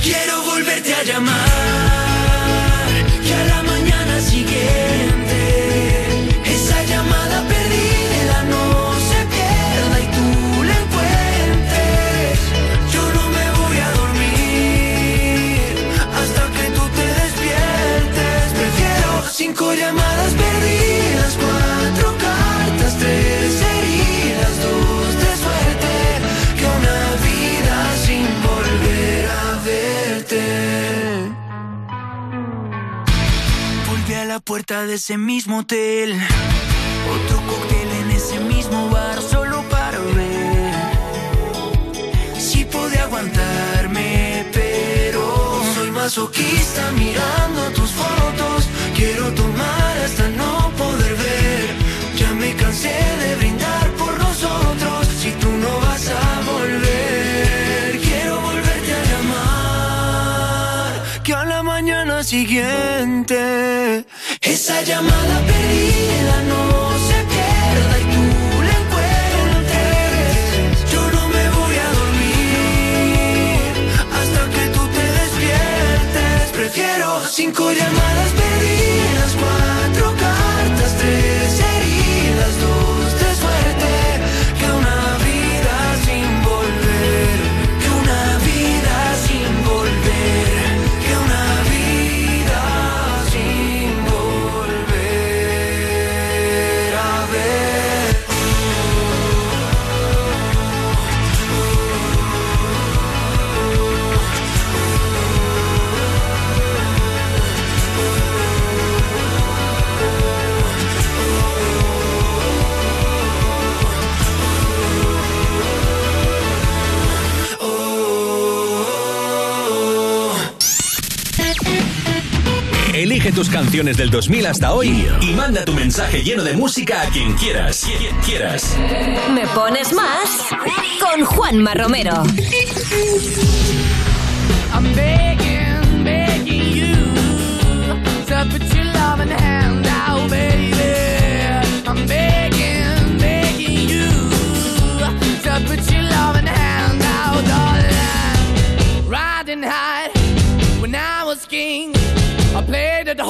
Speaker 33: Quiero volverte a llamar y a la mañana siguiente cinco llamadas perdidas, cuatro cartas, tres heridas, dos de suerte que una vida sin volver a verte. Volví a la puerta de ese mismo hotel. Otro cóctel en ese mismo bar solo para ver si pude aguantarme, pero soy masoquista mirando tus fotos. Quiero tomar hasta no poder ver. Ya me cansé de brindar por nosotros. Si tú no vas a volver, quiero volverte a llamar. Que a la mañana siguiente esa llamada perdida no cinco llamadas perdidas,
Speaker 1: tus canciones del 2000 hasta hoy y manda tu mensaje lleno de música a quien quieras. Quien quieras.
Speaker 15: Me pones más con Juanma Romero.
Speaker 39: I'm begging, begging you to put your loving hand out, baby. I'm begging, begging you to put your loving hand out, darling. Riding high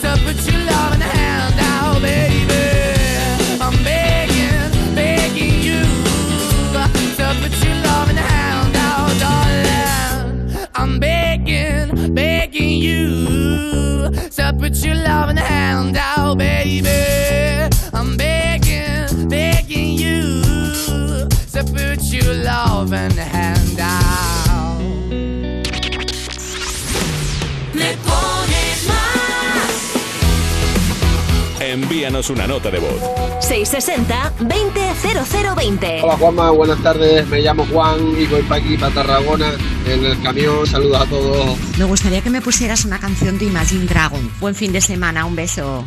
Speaker 39: To uh, put your loving hand out, baby. I'm begging, begging you. Uh, put your loving hand out, darling. I'm begging, begging you. Uh, put your loving hand out, baby. I'm begging, begging you. Put your loving hand out.
Speaker 1: Envíanos una nota de voz.
Speaker 15: 660-200020.
Speaker 40: Hola Juanma, buenas tardes. Me llamo Juan y voy para aquí, para Tarragona, en el camión. Saludos a todos.
Speaker 20: Me gustaría que me pusieras una canción de Imagine Dragon. Buen fin de semana, un beso.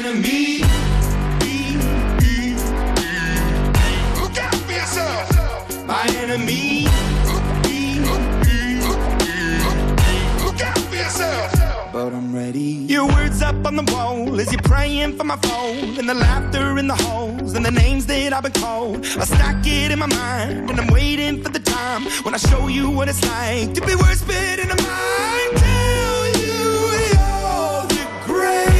Speaker 37: enemy. Look out for yourself. My enemy. Look out for yourself. But I'm ready. Your words up on the wall as you're praying for my phone, and the laughter in the halls, and the names that I've been called. I stack it in my mind, and I'm waiting for the time when I show you what it's like to be worse fit in a mind. Tell you you're the greatest,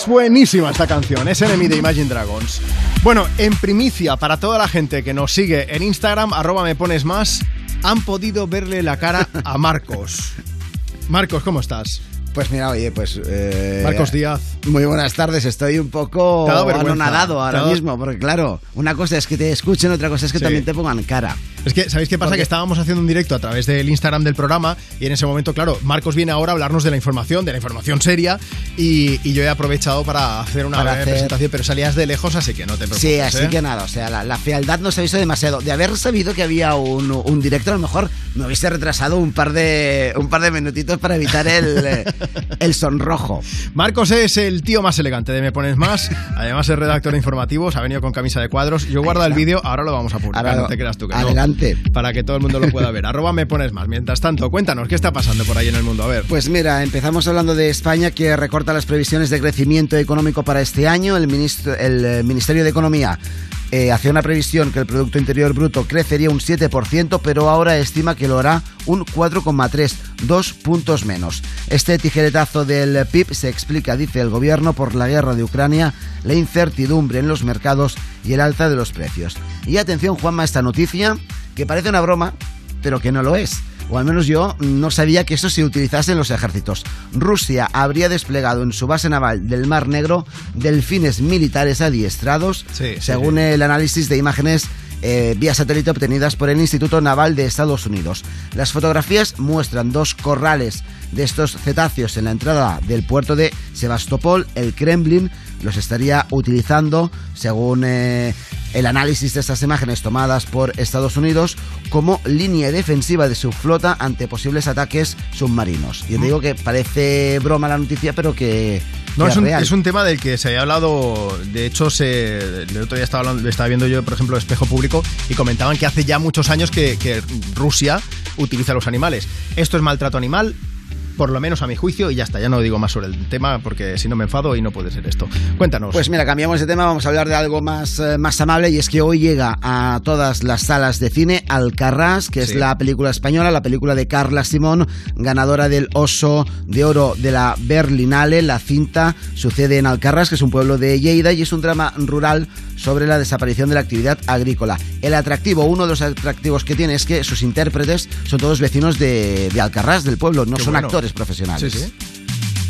Speaker 3: Es buenísima esta canción, es Enemy de Imagine Dragons. Bueno, en primicia para toda la gente que nos sigue en Instagram, arroba me pones más, han podido verle la cara a Marcos. Marcos, ¿cómo estás?
Speaker 41: Pues mira, oye, pues... eh,
Speaker 3: Marcos Díaz.
Speaker 41: Muy buenas tardes, estoy un poco anonadado ahora mismo, porque claro, una cosa es que te escuchen, otra cosa es que
Speaker 3: Sí.
Speaker 41: también te pongan cara.
Speaker 3: Es que, ¿sabéis qué pasa?
Speaker 41: Porque-
Speaker 3: Que estábamos haciendo un directo a través del Instagram del programa y en ese momento, claro, Marcos viene ahora a hablarnos de la información, de la información seria y, y yo he aprovechado para hacer una
Speaker 41: Para
Speaker 3: breve
Speaker 41: hacer-
Speaker 3: presentación, pero salías de lejos, así que no te preocupes.
Speaker 41: Sí, así
Speaker 3: ¿eh?
Speaker 41: que nada, o sea, la, la fealdad no se ha visto demasiado. De haber sabido que había un, un directo, a lo mejor me hubiese retrasado un par de un par de minutitos para evitar el, el sonrojo.
Speaker 3: Marcos es el tío más elegante de Me Pones Más. Además es redactor de informativos, ha venido con camisa de cuadros. Yo guardo el vídeo, ahora lo vamos a publicar,
Speaker 41: Ahora
Speaker 3: no te creas tú que no.
Speaker 41: adelante.
Speaker 3: Para que todo el mundo lo pueda ver. Arroba Me Pones Más. Mientras tanto, cuéntanos, ¿qué está pasando por ahí en el mundo? A ver.
Speaker 41: Pues mira, empezamos hablando de España que recorta las previsiones de crecimiento económico para este año. El, ministro- el, eh, Ministerio de Economía eh, hacía una previsión que el Producto Interior Bruto crecería un 7%, pero ahora estima que lo hará un 4,3, dos puntos menos. Este tijeretazo del PIB se explica, dice el gobierno, por la guerra de Ucrania, la incertidumbre en los mercados y el alza de los precios. Y atención, Juanma, esta noticia, que parece una broma, pero que no lo es. O al menos yo no sabía que eso se utilizase en los ejércitos. Rusia habría desplegado en su base naval del Mar Negro delfines militares adiestrados, según el análisis de imágenes eh, vía satélite obtenidas por el Instituto Naval de Estados Unidos. Las fotografías muestran dos corrales de estos cetáceos en la entrada del puerto de Sebastopol. El Kremlin los estaría utilizando, según eh, el análisis de estas imágenes tomadas por Estados Unidos, como línea defensiva de su flota ante posibles ataques submarinos. Y te digo que parece broma la noticia, pero que,
Speaker 3: No,
Speaker 41: que
Speaker 3: es un, es un tema del que se había hablado, de hecho, se, el otro día estaba, hablando- estaba viendo yo, por ejemplo, Espejo Público y comentaban que hace ya muchos años que, que Rusia utiliza los animales. Esto es maltrato animal, por lo menos a mi juicio, y ya está, ya no digo más sobre el tema porque si no me enfado y no puede ser esto. Cuéntanos.
Speaker 41: Pues mira, cambiamos de tema, vamos a hablar de algo más, eh, más amable y es que hoy llega a todas las salas de cine Alcarrás, que es la película española, la película de Carla Simón, ganadora del Oso de Oro de la Berlinale. La cinta sucede en Alcarrás, que es un pueblo de Lleida y es un drama rural sobre la desaparición de la actividad agrícola. El atractivo, uno de los atractivos que tiene es que sus intérpretes son todos vecinos de, de Alcarrás, del pueblo, no
Speaker 3: Qué
Speaker 41: son
Speaker 3: bueno.
Speaker 41: actores profesionales.
Speaker 3: Sí, sí.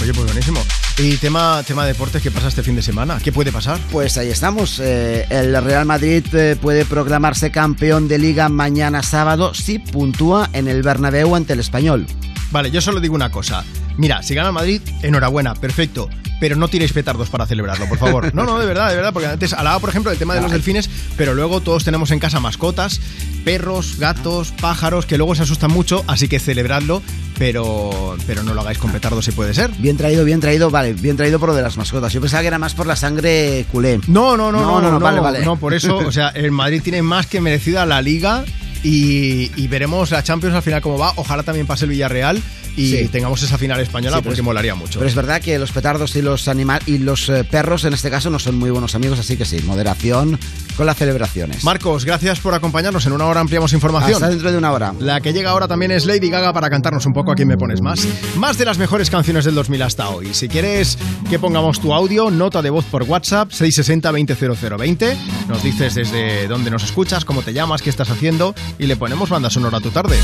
Speaker 3: Oye, pues buenísimo. Y tema, tema deportes, ¿qué pasa este fin de semana? ¿Qué puede pasar?
Speaker 41: Pues ahí estamos. Eh, el Real Madrid eh, puede proclamarse campeón de liga mañana sábado si puntúa en el Bernabéu ante el Español.
Speaker 3: Vale, yo solo digo una cosa. Mira, si gana Madrid, enhorabuena, perfecto. Pero no tiréis petardos para celebrarlo, por favor. No, no, de verdad, de verdad. Porque antes hablaba, por ejemplo, del tema de los delfines, pero luego todos tenemos en casa mascotas, perros, gatos, pájaros, que luego se asustan mucho, así que celebradlo, pero, pero no lo hagáis con petardos si puede ser.
Speaker 41: Bien traído, bien traído, vale, bien traído por lo de las mascotas. Yo pensaba que era más por la sangre culé.
Speaker 3: No, no, no, no, no, no,
Speaker 41: vale, vale.
Speaker 3: no, por eso, o sea, el Madrid tiene más que merecida la liga y, y veremos la Champions al final cómo va. Ojalá también pase el Villarreal y
Speaker 41: Sí.
Speaker 3: tengamos esa final española
Speaker 41: Sí,
Speaker 3: porque
Speaker 41: es-
Speaker 3: molaría mucho.
Speaker 41: Pero es verdad que los petardos y los animal y los eh, perros en este caso no son muy buenos amigos, así que sí, moderación con las celebraciones.
Speaker 3: Marcos, gracias por acompañarnos. En una hora ampliamos información.
Speaker 41: Hasta dentro de una hora.
Speaker 3: La que llega ahora también es Lady Gaga para cantarnos un poco a quién me pones más. Más de las mejores canciones del 2000 hasta hoy. Si quieres que pongamos tu audio, nota de voz por WhatsApp 660-200020. Nos dices desde dónde nos escuchas, cómo te llamas, qué estás haciendo y le ponemos banda sonora a tu tarde.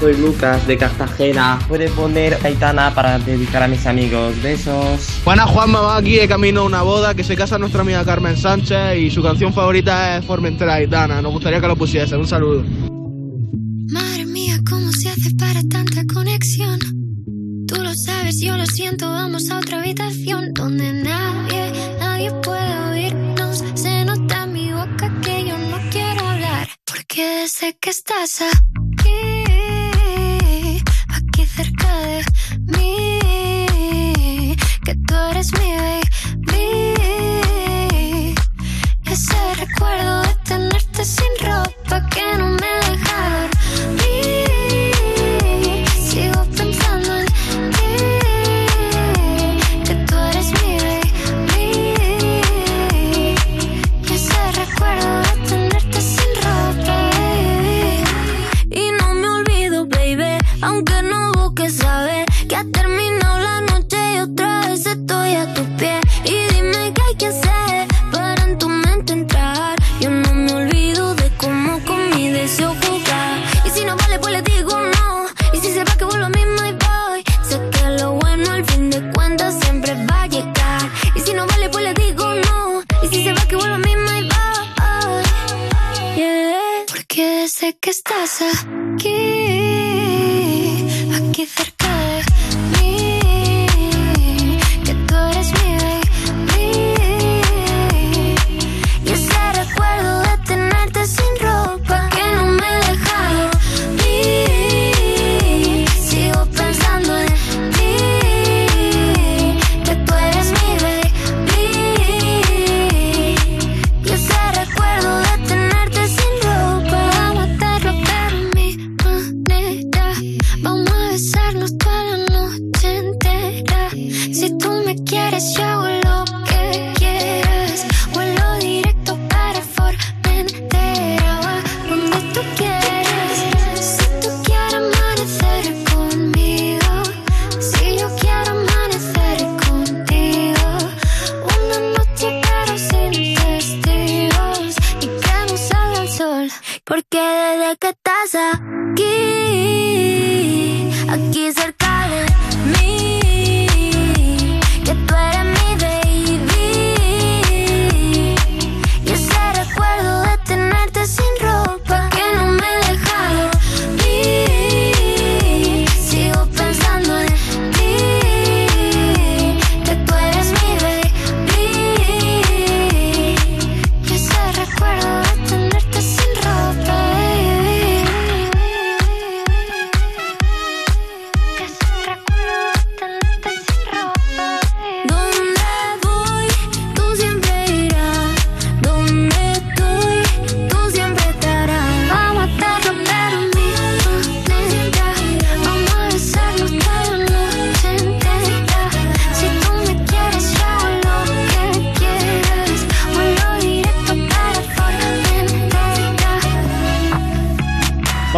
Speaker 42: soy Lucas de Cartagena. Puede poner Aitana para dedicar a mis amigos. Besos.
Speaker 43: Buenas, Juanma va aquí de camino a una boda que se casa nuestra amiga Carmen Sánchez y su canción favorita es Formentera Aitana. Nos gustaría que lo pusiese. Un saludo.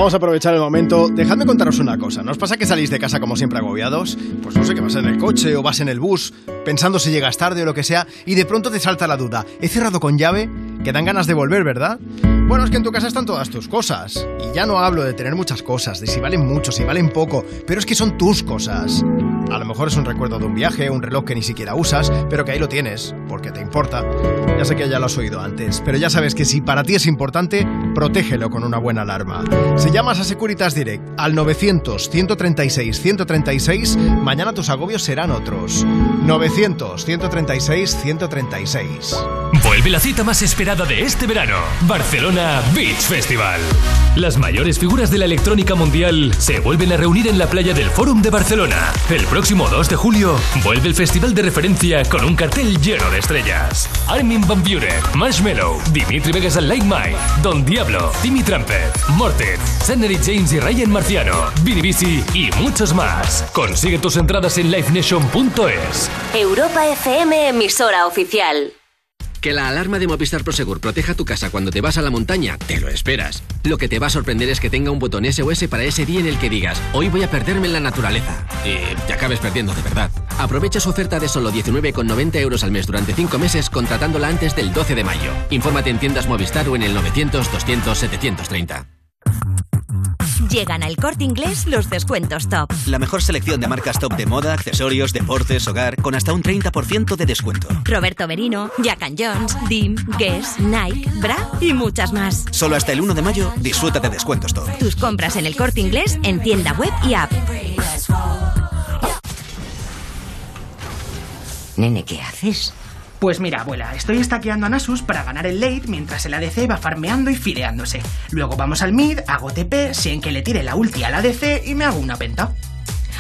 Speaker 44: Vamos a
Speaker 3: aprovechar el momento. Dejadme contaros una cosa. ¿No os pasa que salís de casa como siempre agobiados? Pues no sé, que vas en el coche o vas en el bus, pensando si llegas tarde o lo que sea, y de pronto te salta la duda. ¿He cerrado con llave? Que dan ganas de volver, ¿verdad? Bueno, es que en tu casa están todas tus cosas. Y ya no hablo de tener muchas cosas, de si valen mucho, si valen poco, pero es que son tus cosas. A lo mejor es un recuerdo de un viaje, un reloj que ni siquiera usas, pero que ahí lo tienes, porque te importa. Ya sé que ya lo has oído antes, pero ya sabes que si para ti es importante, protégelo con una buena alarma. Si llamas a Securitas Direct al 900-136-136, mañana tus agobios serán otros. 900-136-136.
Speaker 45: Vuelve la cita más esperada de este verano, Barcelona Beach Festival. Las mayores figuras de la electrónica mundial se vuelven a reunir en la playa del Fórum de Barcelona. El 2 de julio vuelve el festival de referencia con un cartel lleno de estrellas. Armin Van Buren, Marshmello, Dimitri Vegas and Like Mike, Don Diablo, Timmy Trumpet, Morten, Sannery James y Ryan Marciano, Vini Vici y muchos más. Consigue tus entradas en livenation.es.
Speaker 15: Europa FM, emisora oficial.
Speaker 46: Que la alarma de Movistar Prosegur proteja tu casa cuando te vas a la montaña, te lo esperas. Lo que te va a sorprender es que tenga un botón SOS para ese día en el que digas, hoy voy a perderme en la naturaleza. Y te acabes perdiendo de verdad. Aprovecha su oferta de solo 19,90 euros al mes durante 5 meses contratándola antes del 12 de mayo. Infórmate en tiendas Movistar o en el 900 200 730.
Speaker 15: Llegan al corte inglés los descuentos top.
Speaker 47: La mejor selección de marcas top de moda, accesorios, deportes, hogar, con hasta un 30% de descuento.
Speaker 15: Roberto Merino, Jack Jones, Dim, Guess, Nike, Bra y muchas más.
Speaker 47: Solo hasta el 1 de mayo disfruta de descuentos top.
Speaker 15: Tus compras en el corte inglés en tienda web y app.
Speaker 48: Nene, ¿qué haces?
Speaker 49: Pues mira, abuela, estoy estaqueando a Nasus para ganar el late mientras el ADC va farmeando y fideándose. Luego vamos al mid, hago TP, sé en que le tire la ulti al ADC y me hago una penta.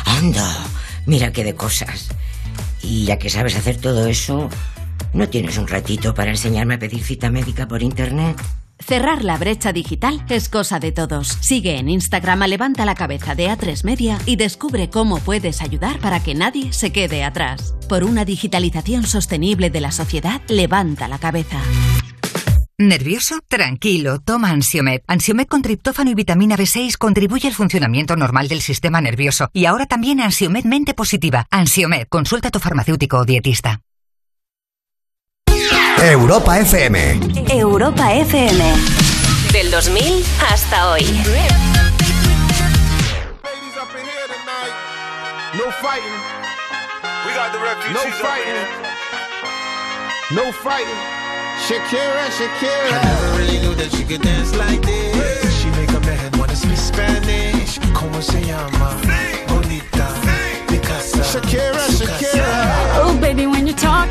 Speaker 48: Anda, mira qué de cosas. Y ya que sabes hacer todo eso, ¿no tienes un ratito para enseñarme a pedir cita médica por internet?
Speaker 50: Cerrar la brecha digital es cosa de todos. Sigue en Instagram a Levanta la Cabeza de A3 Media y descubre cómo puedes ayudar para que nadie se quede atrás. Por una digitalización sostenible de la sociedad, levanta la cabeza.
Speaker 51: ¿Nervioso? Tranquilo, toma Ansiomed. Ansiomed con triptófano y vitamina B6 contribuye al funcionamiento normal del sistema nervioso. Y ahora también Ansiomed Mente Positiva. Ansiomed, consulta a tu farmacéutico o dietista.
Speaker 52: Europa FM.
Speaker 15: Europa FM. Del 2000 hasta hoy.
Speaker 5: No fighting. We got the refugees. No fighting. No fighting. Shakira, Shakira.
Speaker 53: I never really knew that she could dance like this. She make a man wanna speak Spanish. Como se llama? Bonita. Picasa.
Speaker 5: Shakira, Shakira.
Speaker 54: Oh, baby, when you talk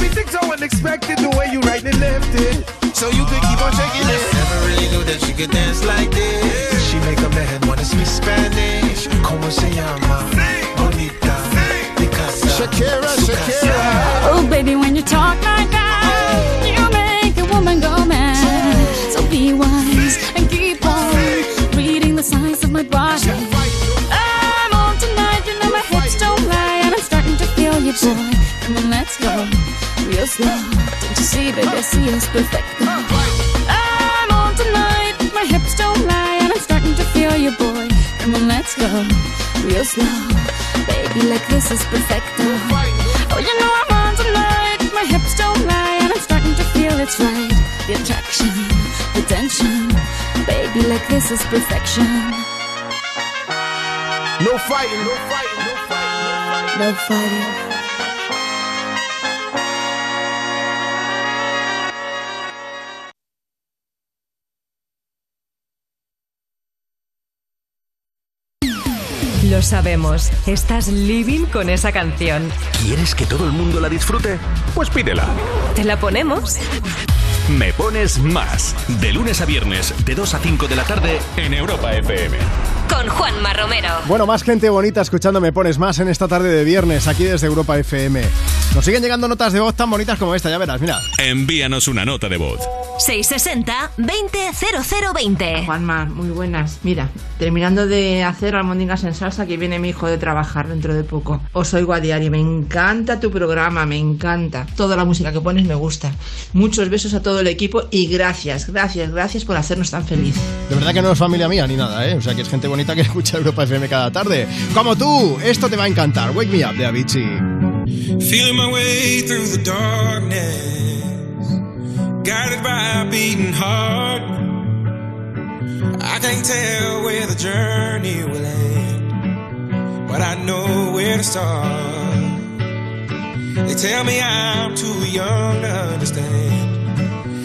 Speaker 5: And everything's so unexpected, the way you right and left it. So you could keep on shaking it.
Speaker 53: Never really knew that she could dance like this. She make a man wanna speak Spanish. Como se llama? Bonita. Picasa.
Speaker 5: Shakira, Shakira.
Speaker 54: Oh, baby, when you talk like that, you make a woman go mad. So be wise and keep on reading the signs of my body. I'm on tonight, you know my hips don't lie, and I'm starting to feel you, boy. Come on, let's go real slow. Don't you see, baby, I see it's perfect. I'm on tonight, my hips don't lie, and I'm starting to feel you, boy. Come on, let's go real slow. Baby, like this is perfect. Oh, you know I'm on tonight, my hips don't lie, and I'm starting to feel it's right. The attraction, the tension. Baby, like this is perfection.
Speaker 5: No fighting, no fighting, no fighting.
Speaker 54: No fighting.
Speaker 55: Lo sabemos, estás living con esa canción.
Speaker 1: ¿Quieres que todo el mundo la disfrute? Pues pídela.
Speaker 55: ¿Te la ponemos?
Speaker 1: Me pones más. De lunes a viernes, de 2 a 5 de la tarde, en Europa FM.
Speaker 15: con Juanma Romero.
Speaker 3: Bueno, más gente bonita escuchando Me Pones Más en esta tarde de viernes, aquí desde Europa FM. Nos siguen llegando notas de voz tan bonitas como esta, ya verás, mira.
Speaker 1: Envíanos una nota de voz.
Speaker 56: 660-200020.
Speaker 57: Juanma, muy buenas. Mira, terminando de hacer almóndigas en salsa, que viene mi hijo de trabajar dentro de poco. Os oigo a diario. Me encanta tu programa, me encanta. Toda la música que pones me gusta. Muchos besos a todo el equipo y gracias, gracias, gracias por hacernos tan feliz.
Speaker 3: De verdad que no es familia mía ni nada, ¿eh? O sea que es gente bonita que escucha Europa FM cada tarde. Como tú, esto te va a encantar. Wake Me Up de Avicii.
Speaker 48: Feeling my way through the darkness, guided by a beating heart. I can't tell where the journey will end, but I know where to start. They tell me I'm too young to understand.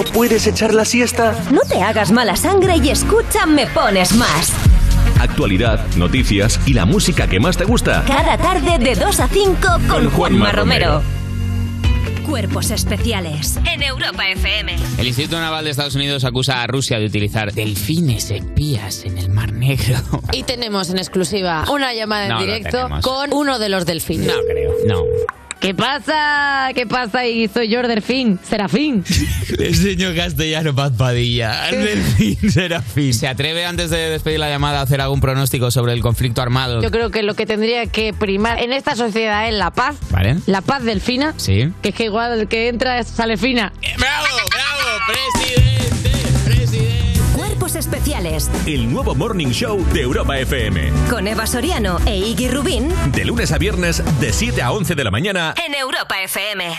Speaker 1: no puedes echar la siesta?
Speaker 15: No te hagas mala sangre y escucha Me Pones Más.
Speaker 1: Actualidad, noticias y la música que más te gusta.
Speaker 15: Cada tarde de 2 a 5 con, Juanma Romero.
Speaker 56: Cuerpos especiales en Europa FM.
Speaker 25: El Instituto Naval de Estados Unidos acusa a Rusia de utilizar delfines espías en el Mar Negro.
Speaker 26: Y tenemos en exclusiva una llamada en
Speaker 25: No
Speaker 26: directo con uno de los delfines.
Speaker 25: No creo, no.
Speaker 26: ¿Qué pasa? ¿Qué pasa? Y soy yo, el delfín, Serafín.
Speaker 25: Le enseño castellano, Paz Padilla. Delfín Serafín. ¿Se atreve antes de despedir la llamada a hacer algún pronóstico sobre el conflicto armado?
Speaker 26: Yo creo que lo que tendría que primar en esta sociedad es la paz.
Speaker 25: ¿Vale?
Speaker 26: La paz delfina.
Speaker 25: Sí.
Speaker 26: Que es que igual el que entra es- sale fina.
Speaker 25: ¡Bravo, bravo! ¡Presidente! ¡Presidente!
Speaker 15: Especiales.
Speaker 1: El nuevo Morning Show de Europa FM.
Speaker 15: Con Eva Soriano e Iggy Rubín
Speaker 1: De lunes a viernes, de 7 a 11 de la mañana.
Speaker 15: en Europa FM.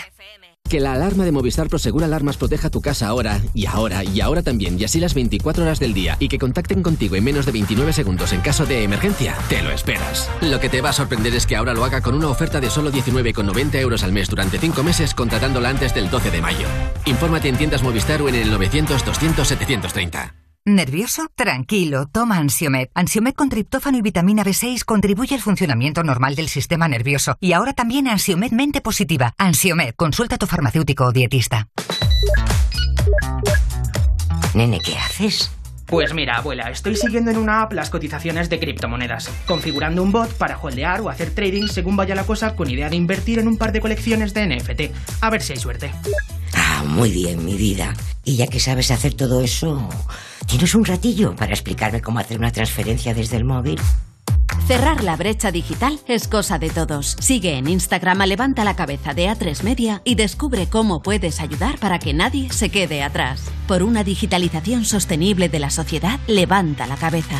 Speaker 46: Que la alarma de Movistar Prosegur Alarmas proteja tu casa ahora, y ahora, y ahora también, y así las 24 horas del día, y que contacten contigo en menos de 29 segundos en caso de emergencia, te lo esperas. Lo que te va a sorprender es que ahora lo haga con una oferta de solo 19,90 euros al mes durante 5 meses, contratándola antes del 12 de mayo. Infórmate en tiendas Movistar o en el 900 200 730.
Speaker 51: ¿Nervioso? Tranquilo, toma Ansiomed. Ansiomed con triptófano y vitamina B6 contribuye al funcionamiento normal del sistema nervioso. Y ahora también Ansiomed mente positiva. Ansiomed, consulta a tu farmacéutico o dietista.
Speaker 48: Nene, ¿qué haces?
Speaker 49: Pues mira, abuela, estoy siguiendo en una app las cotizaciones de criptomonedas, configurando un bot para holdear o hacer trading según vaya la cosa con idea de invertir en un par de colecciones de NFT. A ver si hay suerte.
Speaker 48: Ah, muy bien, mi vida. Y ya que sabes hacer todo eso, ¿tienes un ratillo para explicarme cómo hacer una transferencia desde el móvil?
Speaker 58: Cerrar la brecha digital es cosa de todos. Sigue en Instagram a Levanta la Cabeza de A3 Media y descubre cómo puedes ayudar para que nadie se quede atrás. Por una digitalización sostenible de la sociedad, levanta la cabeza.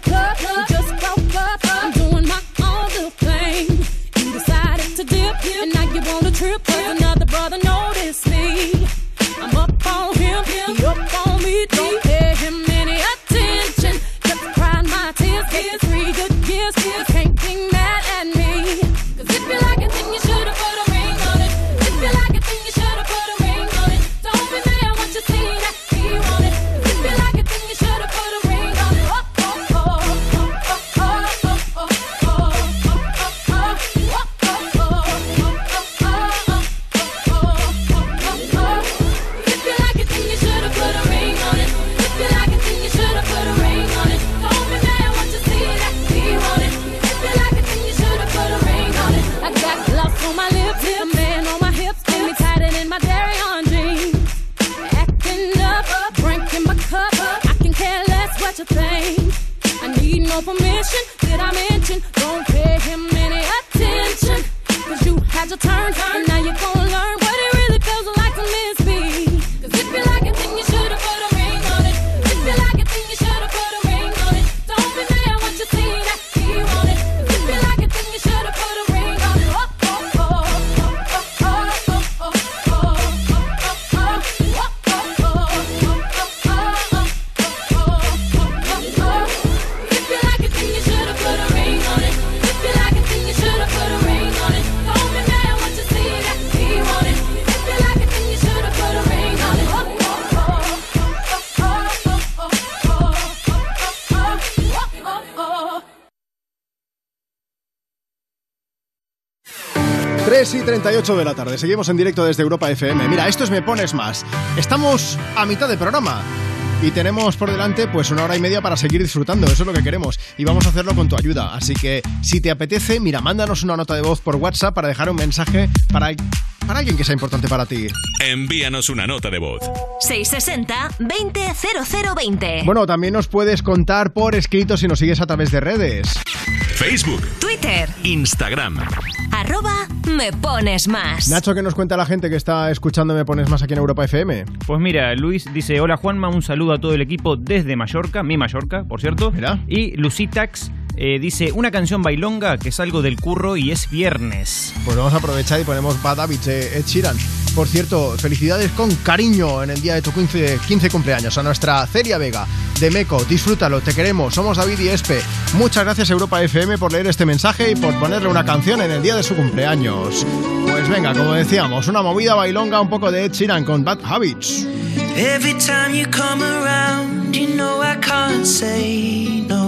Speaker 36: The club. Just broke up. I'm doing my own little thing. You decided to dip, and now you want to trip. 'cause another brother noticed me. I'm up on him, he up on me. Don't pay him any attention. Just crying my tears, get three good years. You can't be need permission. Did I mention? Don't pay him any attention. Cause you had your turn, and now you're gonna
Speaker 3: 3 y 38 de la tarde. Seguimos en directo desde Europa FM. Mira, esto es Me Pones Más. Estamos a mitad de programa. Y tenemos por delante pues una hora y media para seguir disfrutando, eso es lo que queremos. Y vamos a hacerlo con tu ayuda. Así que si te apetece, mira, mándanos una nota de voz por WhatsApp para dejar un mensaje para, para alguien que sea importante para ti.
Speaker 1: Envíanos una nota de voz.
Speaker 15: 660-200020.
Speaker 3: Bueno, también nos puedes contar por escrito si nos sigues a través de redes.
Speaker 1: Facebook,
Speaker 15: Twitter,
Speaker 1: Instagram.
Speaker 15: arroba me pones más.
Speaker 3: Nacho, ¿qué nos cuenta la gente que está escuchando Me Pones Más aquí en Europa FM?
Speaker 59: Pues mira, Luis dice, hola Juanma, un saludo a todo el equipo desde Mallorca, mi Mallorca, por cierto. Y Lucitax eh, dice, una canción bailonga que salgo del curro y es viernes.
Speaker 3: Pues vamos a aprovechar y ponemos Bad Habits de Ed Sheeran. Por cierto, felicidades con cariño en el día de tu 15, 15 cumpleaños a nuestra Celia Vega de Meco. Disfrútalo, te queremos. Somos David y Espe. Muchas gracias Europa FM por leer este mensaje y por ponerle una canción en el día de su cumpleaños. Pues venga, como decíamos, una movida bailonga un poco de Ed Sheeran con Bad Habits.
Speaker 5: Every time you come around, you know I can't say no.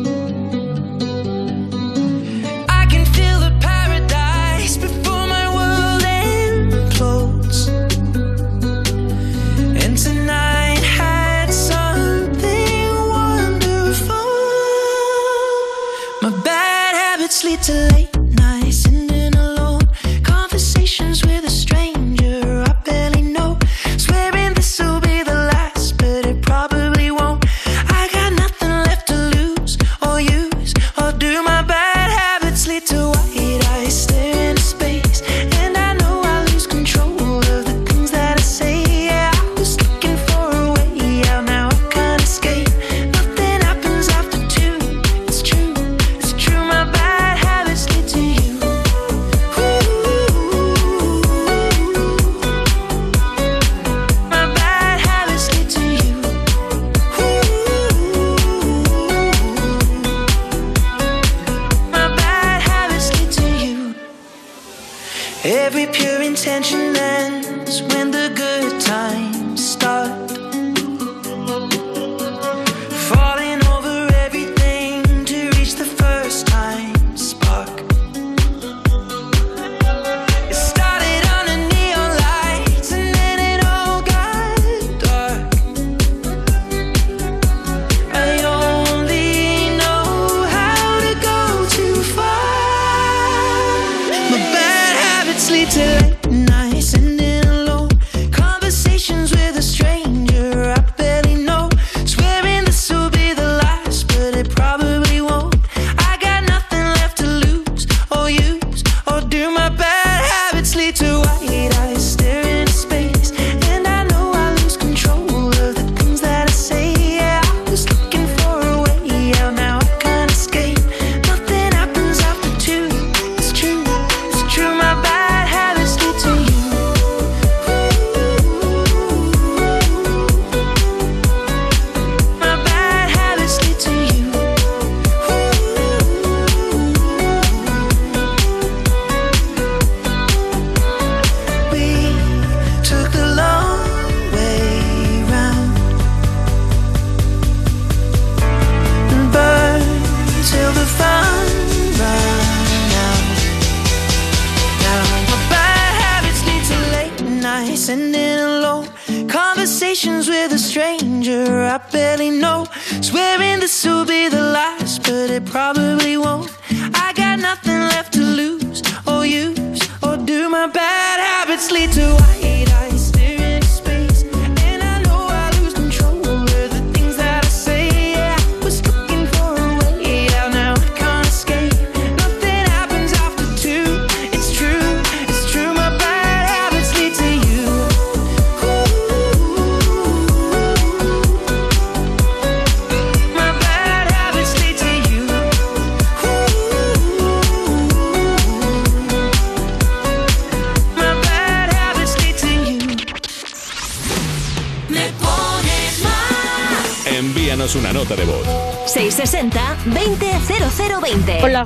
Speaker 5: Tension ends when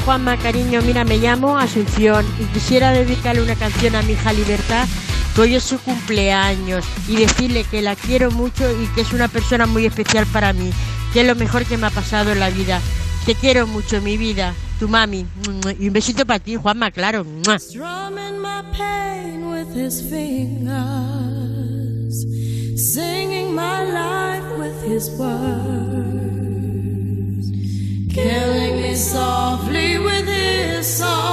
Speaker 60: Juanma, cariño, mira, me llamo Asunción y quisiera dedicarle una canción a mi hija Libertad, que hoy es su cumpleaños, y decirle que la quiero mucho y que es una persona muy especial para mí, que es lo mejor que me ha pasado en la vida. Te quiero mucho, mi vida, tu mami. Y un besito para ti, Juanma, claro.
Speaker 54: killing me
Speaker 36: soft. this song.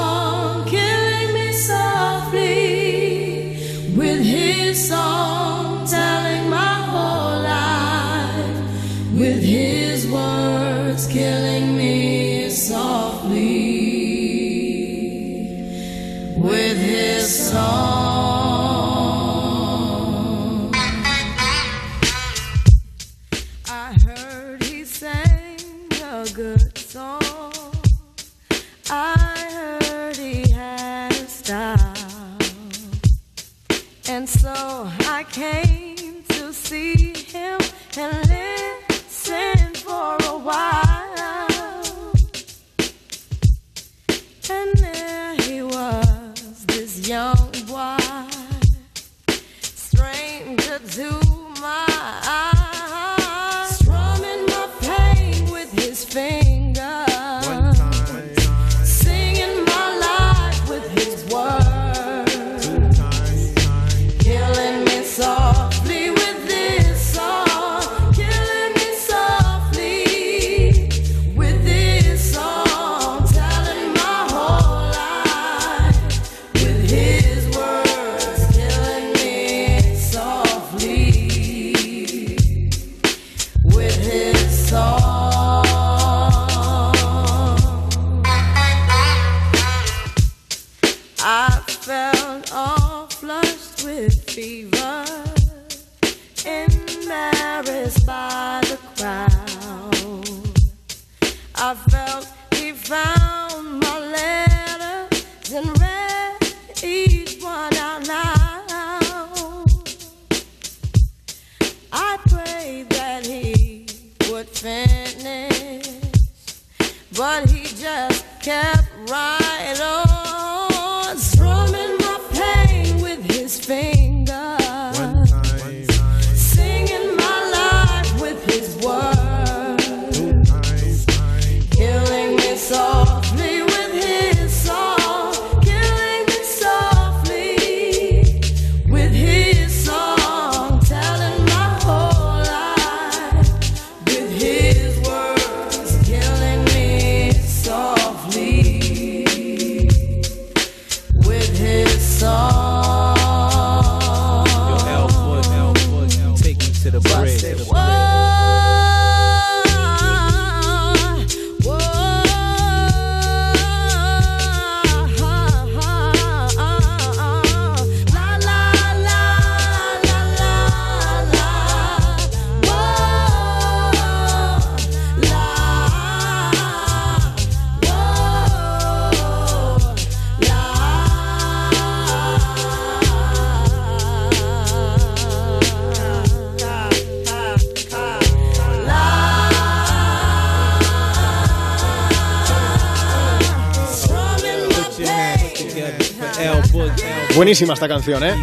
Speaker 3: Buenísima esta canción, ¿eh?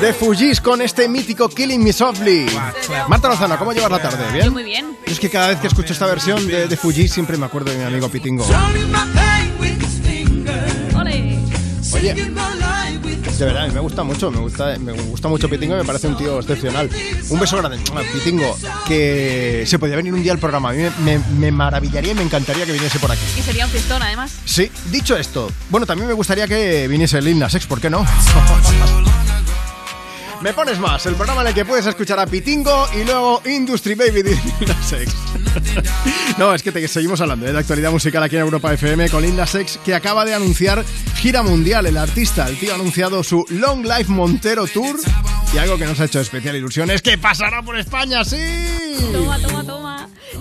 Speaker 3: De Fujis con este mítico Killing Me Softly. Marta Lozano, ¿cómo llevas la tarde? ¿Bien?
Speaker 13: Yo muy bien.
Speaker 3: Yo es que cada vez que escucho esta versión de, de Fujis siempre me acuerdo de mi amigo Pitingo. Oye, de verdad, me gusta mucho, me gusta, me gusta mucho Pitingo y me parece un tío excepcional. Un beso grande. Pitingo, que se podía venir un día al programa. A mí me, me- me maravillaría y me encantaría que viniese por aquí.
Speaker 13: Y sería un fiestón, además.
Speaker 3: Sí, dicho esto, bueno, también me gustaría que viniese Lil Nas X, ¿por qué no? Me pones más, el programa en el que puedes escuchar a Pitingo y luego Industry Baby de Lil Nas X. No, es que te seguimos hablando ¿eh? de actualidad musical aquí en Europa FM con Lil Nas X, que acaba de anunciar gira mundial. El artista, el tío ha anunciado su Long Life Montero Tour y algo que nos ha hecho especial ilusión es que pasará por España, sí.
Speaker 13: Toma, toma, toma.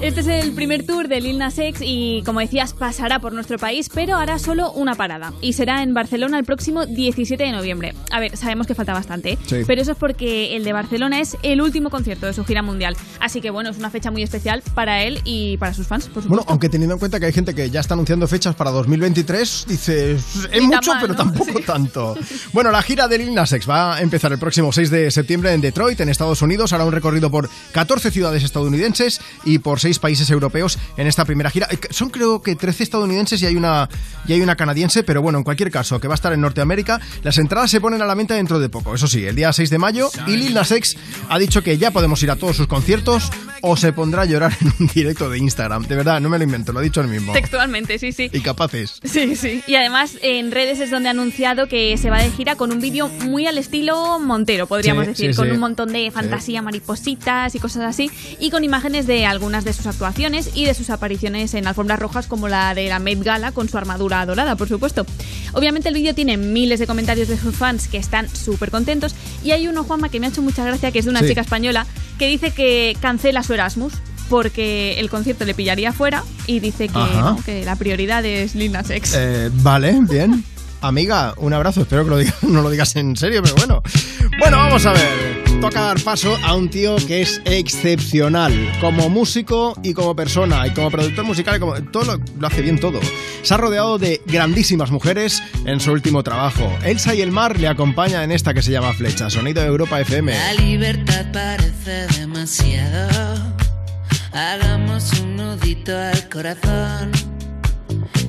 Speaker 13: Este es el primer tour de Lil Nas X y, como decías, pasará por nuestro país, pero hará solo una parada. Y será en Barcelona el próximo 17 de noviembre. A ver, sabemos que falta bastante, ¿eh?
Speaker 3: Sí.
Speaker 13: pero eso es porque el de Barcelona es el último concierto de su gira mundial. Así que, bueno, es una fecha muy especial para él y para sus fans, por
Speaker 3: Bueno,
Speaker 13: supuesto.
Speaker 3: aunque teniendo en cuenta que hay gente que ya está anunciando fechas para 2023, dices, es mucho,
Speaker 13: mal,
Speaker 3: pero
Speaker 13: ¿no?
Speaker 3: tampoco tanto. Bueno, la gira de Lil Nas X va a empezar el próximo 6 de septiembre en Detroit, en Estados Unidos. Hará un recorrido por 14 ciudades estadounidenses y por 6 países europeos en esta primera gira. Eh, Son creo que 13 estadounidenses y hay una, y hay una canadiense, pero bueno, en cualquier caso, que va a estar en Norteamérica. Las entradas se ponen a la venta dentro de poco, eso sí, el día 6 de mayo. Y Lil Nas X ha dicho que ya podemos ir a todos sus conciertos o se pondrá a llorar en un directo de Instagram. De verdad, no me lo invento, lo ha dicho él mismo.
Speaker 13: Textualmente, sí, sí.
Speaker 3: Y capaces.
Speaker 13: Sí, sí. Y además en redes es donde ha anunciado que se va de gira con un vídeo muy al estilo Montero, podríamos
Speaker 3: Sí,
Speaker 13: decir,
Speaker 3: sí,
Speaker 13: con
Speaker 3: sí.
Speaker 13: un montón de fantasía, maripositas y cosas así, y con imágenes de algunas de sus actuaciones y de sus apariciones en alfombras rojas como la de la Met Gala con su armadura dorada, por supuesto. Obviamente el vídeo tiene miles de comentarios de sus fans que están súper contentos y hay uno, Juanma, que me ha hecho mucha gracia, que es de una
Speaker 3: Sí.
Speaker 13: chica española, que dice que cancela su Erasmus porque el concierto le pillaría fuera y dice que,
Speaker 3: Ajá.
Speaker 13: no, que la prioridad es Lil Nas X.
Speaker 3: Eh, vale, bien. amiga, un abrazo. Espero que no lo digas en serio, pero bueno. Bueno, vamos a ver. Toca dar paso a un tío que es excepcional. Como músico y como persona. Y como productor musical, y como todo lo, hace bien todo. Se ha rodeado de grandísimas mujeres en su último trabajo. Elsa y el mar le acompaña en esta que se llama Flecha. Sonido de Europa FM.
Speaker 61: La libertad parece demasiado. Hagamos un nudito al corazón.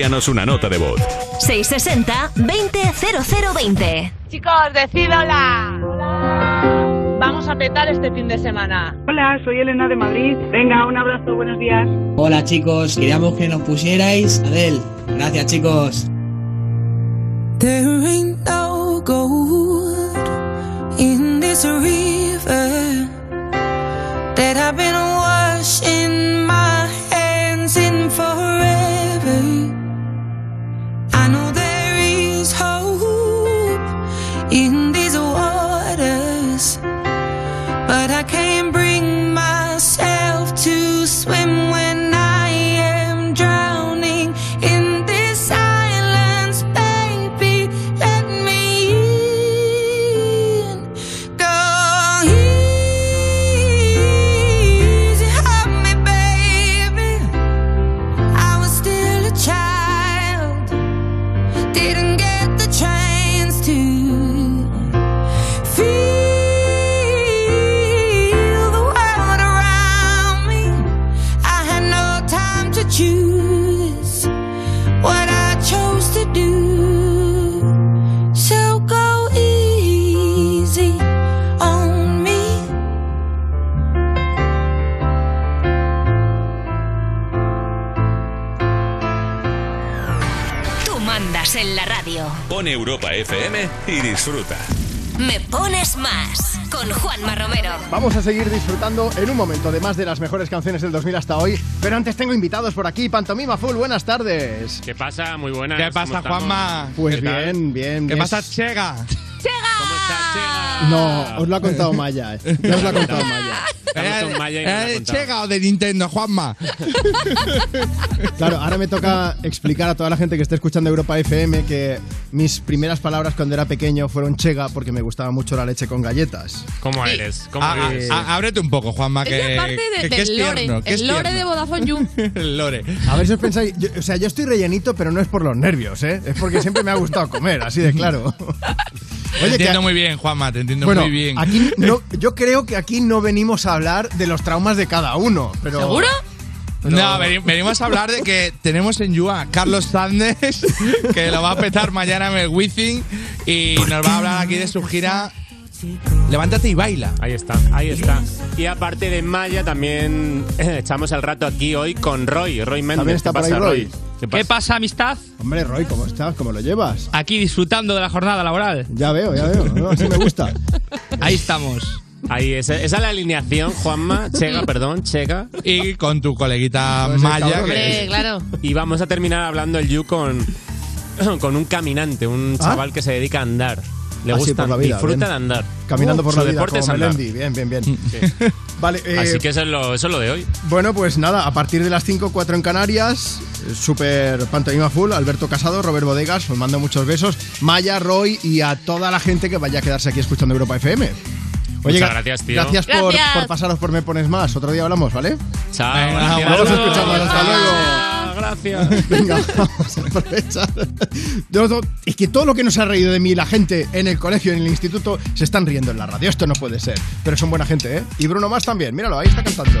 Speaker 1: Envíanos una nota de voz.
Speaker 15: 660-200020.
Speaker 62: Chicos, decid hola. Vamos a petar este fin de semana.
Speaker 63: Hola, soy Elena de Madrid. Venga, un abrazo, buenos días.
Speaker 64: Hola chicos, queríamos que nos pusierais Adel. Gracias chicos.
Speaker 15: En
Speaker 3: un momento de más de las mejores canciones del 2000 hasta hoy. Pero antes tengo invitados por aquí. Pantomima Full, buenas tardes.
Speaker 65: ¿Qué pasa? Muy buenas.
Speaker 66: ¿Qué pasa. Juanma?
Speaker 3: Pues bien, bien.
Speaker 66: ¿Qué
Speaker 3: Es-
Speaker 66: pasa, Chega?
Speaker 65: ¿Cómo estás, Chega?
Speaker 3: No, os lo ha contado Maya. eh. Ya os lo ha contado Maya.
Speaker 66: ¿Eh. Chega o de Nintendo, Juanma?
Speaker 3: Claro, ahora me toca explicar a toda la gente que está escuchando Europa FM que mis primeras palabras cuando era pequeño fueron chega porque me gustaba mucho la leche con galletas.
Speaker 65: ¿Cómo eres? ¿Cómo
Speaker 66: Ah, ah,
Speaker 65: eres?
Speaker 66: ah, ábrete un poco, Juanma, que,
Speaker 67: es parte de-
Speaker 66: que- que
Speaker 67: del
Speaker 66: es
Speaker 67: lore.
Speaker 66: tierno, que es
Speaker 67: el lore de Vodafone You.
Speaker 66: El lore.
Speaker 3: A ver si os pensáis, yo- o sea, yo estoy rellenito, pero no es por los nervios, ¿eh? Es porque siempre me ha gustado comer, así de claro.
Speaker 66: Te
Speaker 3: que-
Speaker 66: entiendo muy bien, Juanma, te entiendo
Speaker 3: bueno,
Speaker 66: muy bien.
Speaker 3: aquí no, yo creo que aquí no venimos a hablar de los traumas de cada uno, pero...
Speaker 67: ¿Seguro?
Speaker 66: No, veni- venimos a hablar de que tenemos en Yua a Carlos Sandes, que lo va a petar mañana en el Wizzing y nos va a hablar aquí de su gira Levántate y baila.
Speaker 65: Ahí está, ahí está. Y aparte de Maya, también eh, echamos el rato aquí hoy con Roy, Roy Méndez.
Speaker 3: También está
Speaker 65: ¿Qué
Speaker 3: por ahí
Speaker 65: pasa,
Speaker 3: Roy.
Speaker 65: ¿Qué
Speaker 68: ¿Qué pasa, amistad?
Speaker 3: Hombre, Roy, ¿cómo estás? ¿Cómo lo llevas?
Speaker 68: Aquí disfrutando de la jornada laboral.
Speaker 3: Ya veo, ya veo. ¿no? Así me gusta.
Speaker 68: Ahí estamos.
Speaker 65: Ahí, esa, esa es la alineación, Juanma, Chega, perdón, Chega.
Speaker 66: Y con tu coleguita
Speaker 65: Pues
Speaker 66: Maya. que-
Speaker 67: claro.
Speaker 65: Y vamos a terminar hablando el You con, con un caminante, un
Speaker 3: ¿Ah?
Speaker 65: chaval que se dedica a andar. Le
Speaker 3: Ah,
Speaker 65: gusta,
Speaker 3: por la vida,
Speaker 65: disfruta
Speaker 3: bien.
Speaker 65: de andar.
Speaker 3: Caminando por la vida,
Speaker 65: deporte
Speaker 3: como
Speaker 65: es andar.
Speaker 3: Melendi. Bien, bien, bien. Vale, eh,
Speaker 65: Así que eso es, lo, eso es lo de hoy.
Speaker 3: Bueno, pues nada, a partir de las 5, 4 en Canarias, eh, super pantomima full, Alberto Casado, Robert Bodegas, os mando muchos besos, Maya, Roy y a toda la gente que vaya a quedarse aquí escuchando Europa FM.
Speaker 65: Muchas
Speaker 3: gra-
Speaker 65: gracias, tío.
Speaker 3: Gracias por,
Speaker 67: Gracias.
Speaker 3: por pasaros por Me Pones Más. Otro día hablamos, ¿vale?
Speaker 65: Chao.
Speaker 66: Venga,
Speaker 65: gracias.
Speaker 3: vamos escuchando, hasta luego.
Speaker 65: Gracias.
Speaker 3: Venga, vamos a aprovechar. Es que todo lo que nos ha reído de mí la gente en el colegio, en el instituto, se están riendo en la radio. Esto no puede ser. Pero son buena gente, ¿eh? Y Bruno Más también. Míralo, ahí está cantando.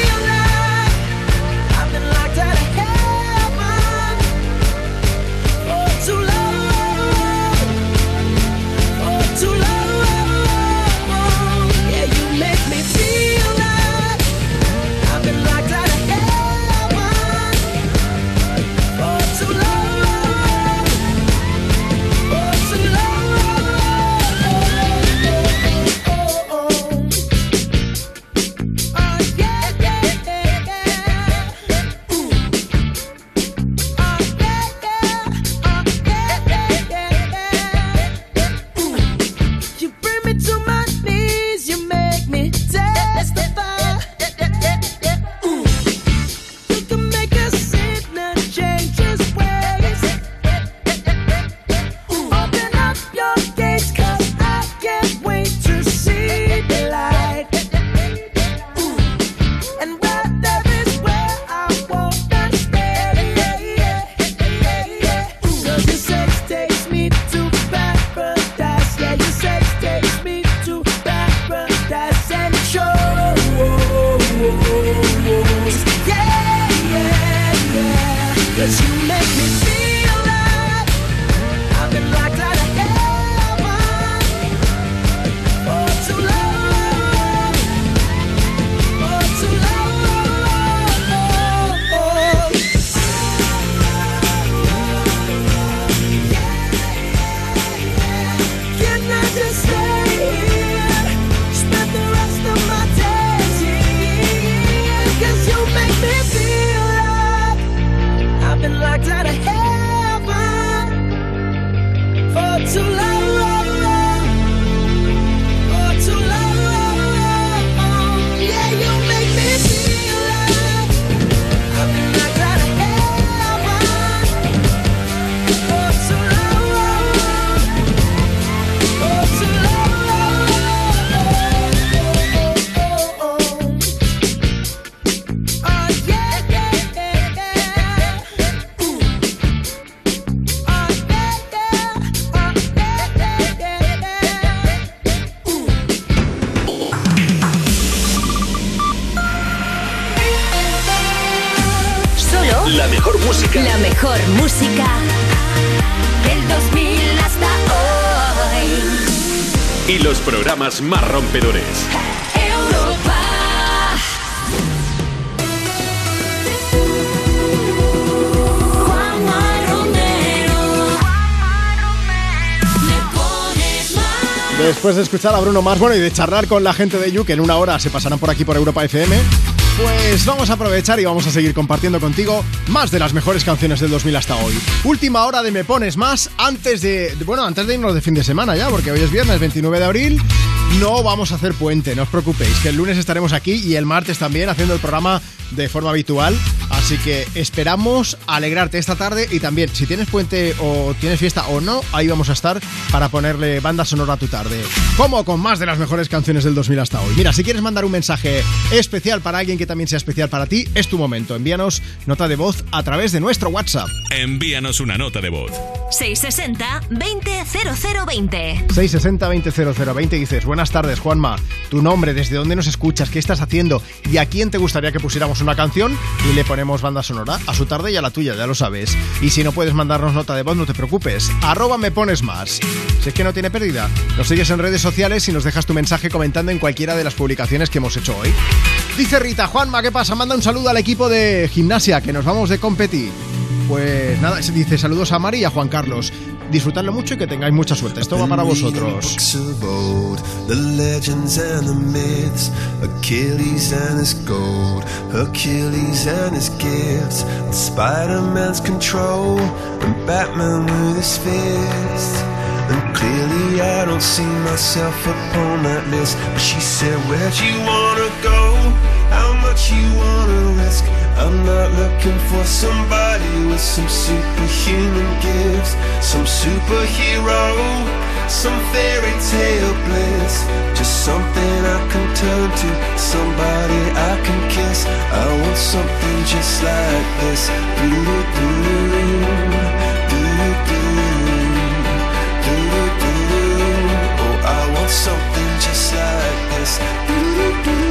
Speaker 3: escuchar a Bruno Mars, bueno, y de charlar con la gente de You, que en una hora se pasarán por aquí por Europa FM, pues vamos a aprovechar y vamos a seguir compartiendo contigo más de las mejores canciones del 2000 hasta hoy. Última hora de Me Pones Más antes de, de- bueno, antes de irnos de fin de semana ya, porque hoy es viernes 29 de abril. No vamos a hacer puente, no os preocupéis, que el lunes estaremos aquí y el martes también haciendo el programa de forma habitual. Así que esperamos alegrarte esta tarde y también, si tienes puente o tienes fiesta o no, ahí vamos a estar para ponerle banda sonora a tu tarde. Como con más de las mejores canciones del 2000 hasta hoy. Mira, si quieres mandar un mensaje especial para alguien que también sea especial para ti, es tu momento. Envíanos nota de voz a través de nuestro WhatsApp.
Speaker 1: Envíanos una nota de voz.
Speaker 15: 660 200020.
Speaker 3: 660 200020 dices, buenas tardes Juanma, tu nombre, desde dónde nos escuchas, qué estás haciendo y a quién te gustaría que pusiéramos una canción y le ponemos banda sonora a su tarde y a la tuya, ya lo sabes. Y si no puedes mandarnos nota de voz, no te preocupes, arroba me pones más. Si es que no tiene pérdida, nos sigues en redes sociales y nos dejas tu mensaje comentando en cualquiera de las publicaciones que hemos hecho hoy. Dice Rita, Juanma, ¿qué pasa? Manda un saludo al equipo de gimnasia, que nos vamos de competir. Pues nada, se dice saludos a Mari y a Juan Carlos. Disfrutadlo mucho y que tengáis mucha suerte. Esto va para vosotros.
Speaker 37: And clearly I don't see myself upon that list. But she said, Where'd you wanna go? Much you wanna risk? I'm not looking for somebody with some superhuman gifts, some superhero, some fairy tale bliss. Just something I can turn to, somebody I can kiss. I want something just like this. Doo-doo-doo, doo-doo-doo, doo-doo-doo. Oh, I want something just like this.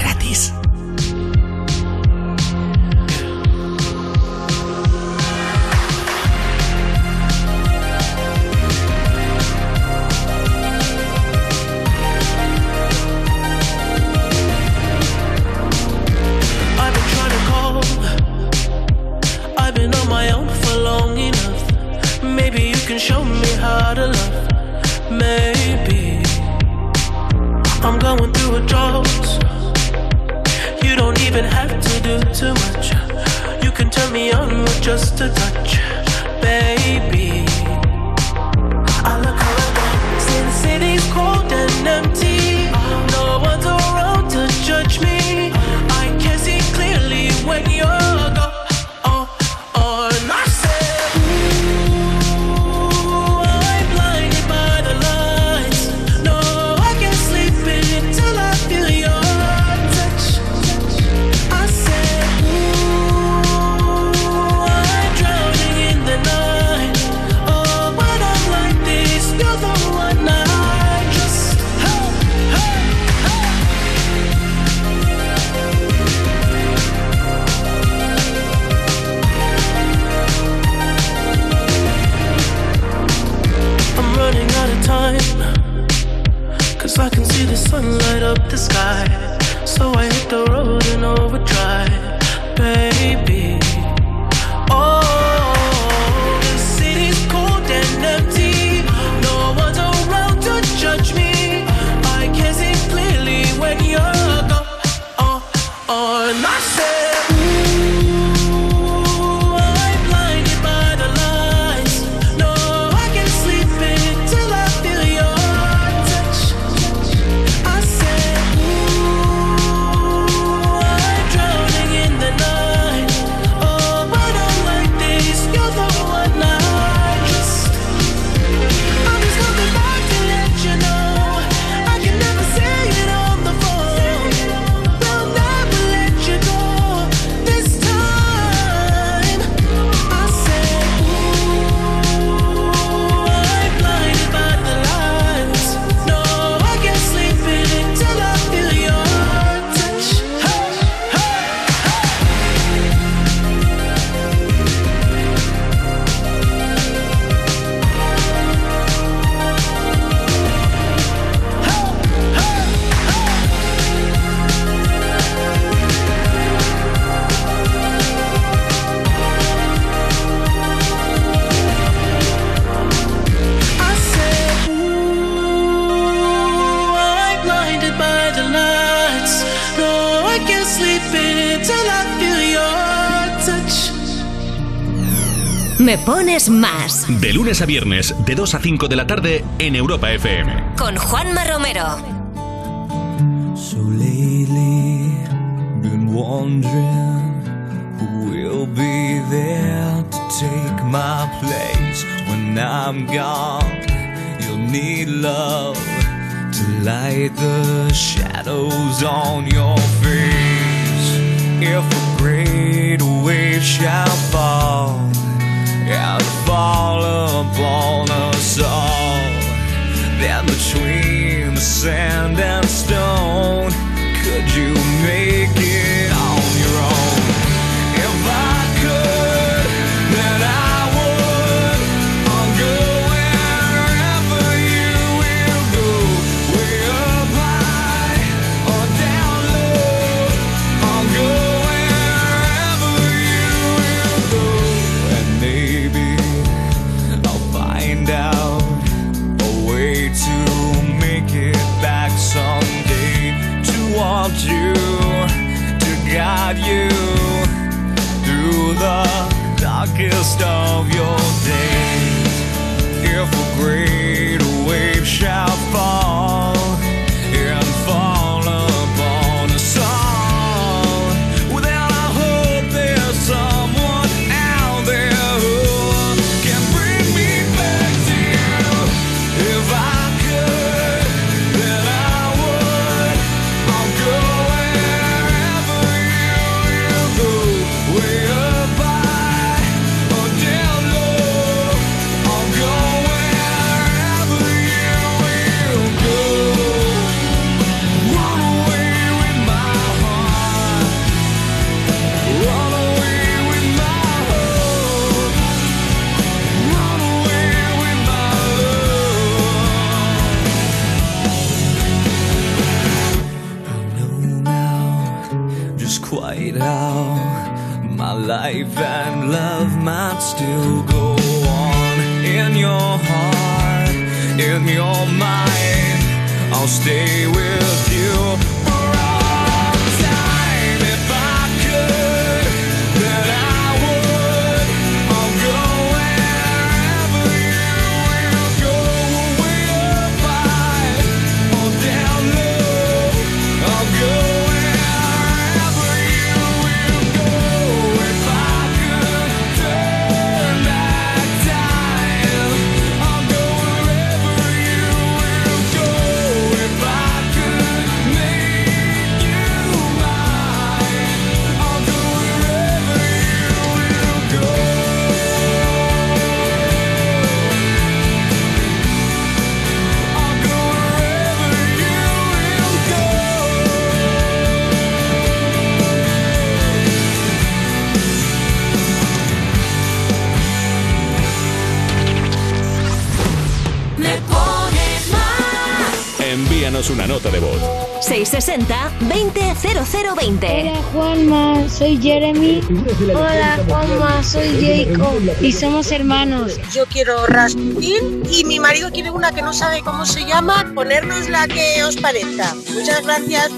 Speaker 5: lunes a viernes, de 2 a 5 de la tarde, en Europa FM.
Speaker 15: Con Juanma Romero.
Speaker 57: So lately, been wondering who will be there to take my place when I'm gone. You'll need love to light the shadows on your face. If a great wave shall fall. I'd follow on us all. Then between the sand and stay
Speaker 1: Envíanos una nota de voz.
Speaker 15: 660-200020.
Speaker 67: Hola Juanma, soy Jeremy. Hola Juanma, soy Jacob y somos hermanos.
Speaker 33: Yo quiero Rasputin y mi marido quiere una que no sabe cómo se llama. Ponernos la que os parezca. Muchas gracias.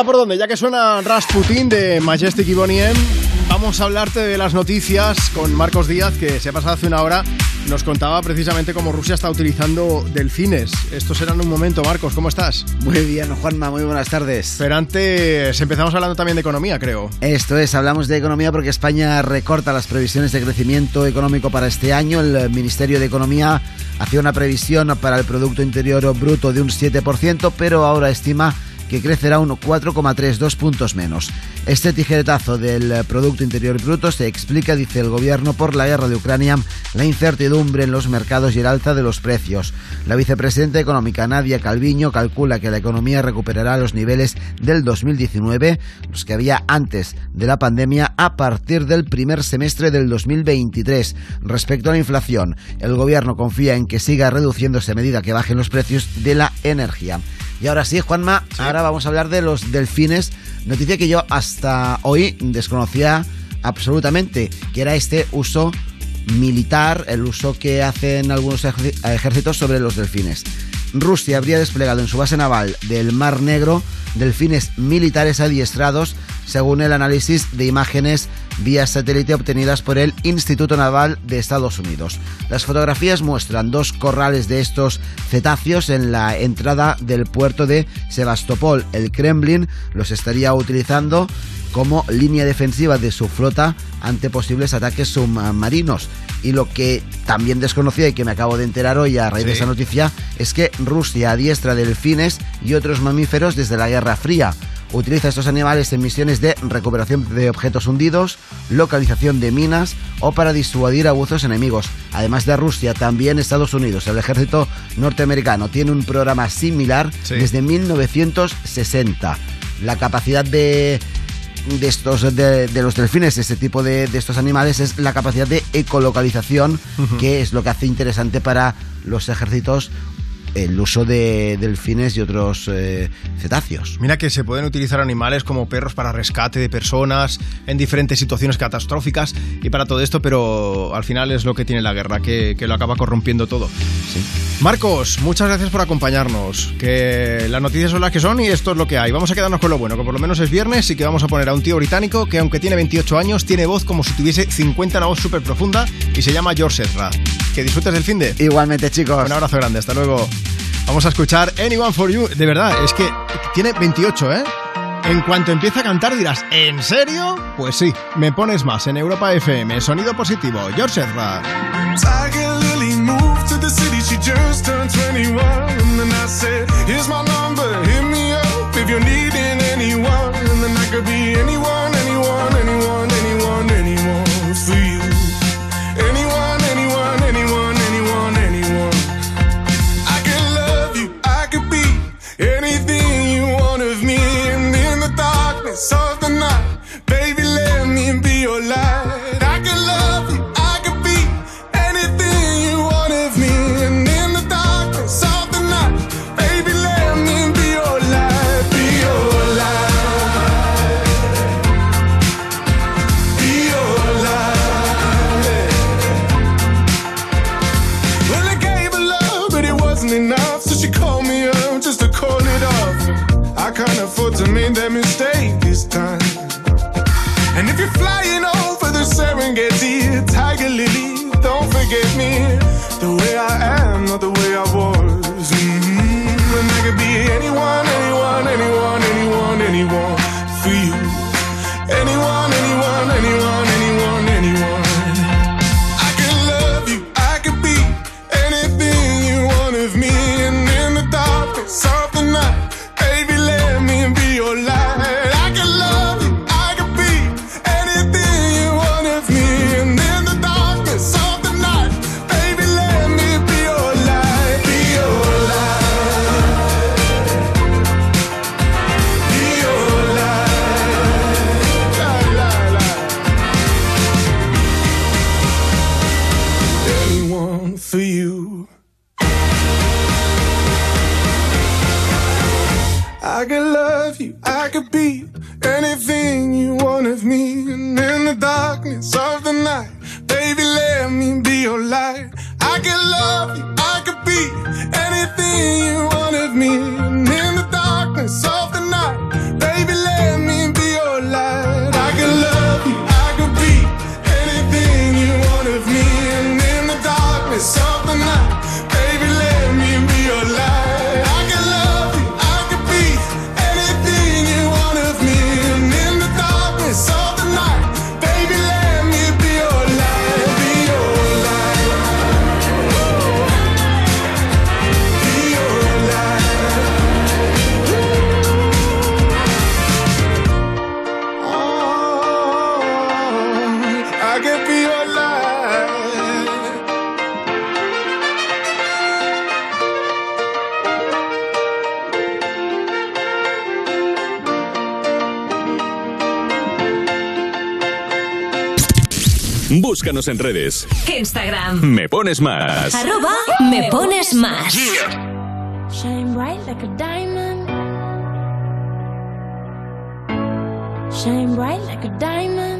Speaker 3: Mira por dónde, ya que suena Rasputin de Majestic y Bonnie M, vamos a hablarte de las noticias con Marcos Díaz, que se ha pasado hace una hora. Nos contaba precisamente cómo Rusia está utilizando delfines. Esto será en un momento, Marcos, ¿cómo estás?
Speaker 41: Muy bien, Juanma, muy buenas tardes.
Speaker 3: Pero antes empezamos hablando también de economía, creo.
Speaker 41: Esto es, hablamos de economía porque España recorta las previsiones de crecimiento económico para este año. El Ministerio de Economía hacía una previsión para el Producto Interior Bruto de un 7%, pero ahora estima que crecerá un 4,32 puntos menos. Este tijeretazo del eh, Producto Interior Bruto se explica, dice el gobierno, por la guerra de Ucrania, la incertidumbre en los mercados y el alza de los precios. La vicepresidenta económica Nadia Calviño calcula que la economía recuperará los niveles del 2019, los que había antes de la pandemia, a partir del primer semestre del 2023. Respecto a la inflación, el gobierno confía en que siga reduciéndose a medida que bajen los precios de la energía. Y ahora sí, Juanma, ahora vamos a hablar de los delfines. Noticia que yo hasta hoy desconocía absolutamente, que era este uso militar, el uso que hacen algunos ejércitos sobre los delfines. Rusia habría desplegado en su base naval del Mar Negro delfines militares adiestrados, según el análisis de imágenes vía satélite obtenidas por el Instituto Naval de Estados Unidos. Las fotografías muestran dos corrales de estos cetáceos en la entrada del puerto de Sebastopol. El Kremlin los estaría utilizando como línea defensiva de su flota ante posibles ataques submarinos. Y lo que también desconocía y que me acabo de enterar hoy a raíz de esa noticia es que Rusia adiestra delfines y otros mamíferos desde la Guerra Fría. Utiliza estos animales en misiones de recuperación de objetos hundidos, localización de minas o para disuadir a buzos enemigos. Además de Rusia, también Estados Unidos, el ejército norteamericano, tiene un programa similar desde 1960. La capacidad de de estos de, de los delfines, este tipo de, de estos animales, es la capacidad de ecolocalización, que es lo que hace interesante para los ejércitos el uso de delfines y otros eh, cetáceos.
Speaker 3: Mira que se pueden utilizar animales como perros para rescate de personas en diferentes situaciones catastróficas y para todo esto, pero al final es lo que tiene la guerra, que, que lo acaba corrompiendo todo. Marcos, muchas gracias por acompañarnos. Que las noticias son las que son y esto es lo que hay. Vamos a quedarnos con lo bueno, que por lo menos es viernes y que vamos a poner a un tío británico que aunque tiene 28 años, tiene voz como si tuviese 50, una voz súper profunda y se llama George Ezra. Que disfrutes del fin de.
Speaker 41: Igualmente, chicos.
Speaker 3: Un abrazo grande, hasta luego. Vamos a escuchar Anyone for You. De verdad, es que tiene 28, ¿eh? En cuanto empieza a cantar dirás, ¿en serio? Pues sí, me pones más en Europa FM. Sonido positivo, George Ezra.
Speaker 37: Tiger Lily moved to the city, she just turned 21. And then I said, Here's my number, hit me up if you're needing The way I am, darkness of the night, baby, let me be your light. I could love you, I could be anything you want of me. And in the darkness of the
Speaker 1: En redes.
Speaker 15: Instagram.
Speaker 1: Me pones más.
Speaker 15: Arroba me pones más.
Speaker 36: Shine bright like a diamond. Shine bright like a diamond.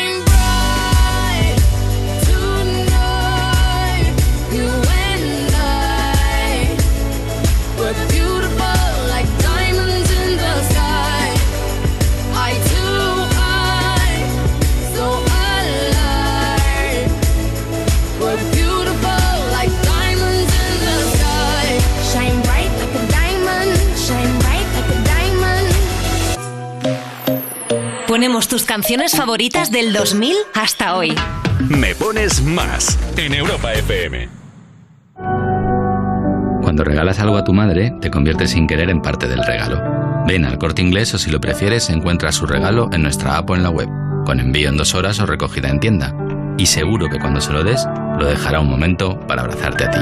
Speaker 15: tus canciones favoritas del 2000 hasta hoy.
Speaker 1: Me pones más en Europa FM.
Speaker 69: Cuando regalas algo a tu madre, te conviertes sin querer en parte del regalo. Ven al corte inglés o si lo prefieres, encuentra su regalo en nuestra app o en la web, con envío en dos horas o recogida en tienda. Y seguro que cuando se lo des, lo dejará un momento para abrazarte a ti.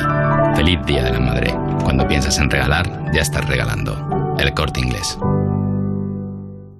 Speaker 69: Feliz Día de la Madre. Cuando piensas en regalar, ya estás regalando. El corte inglés.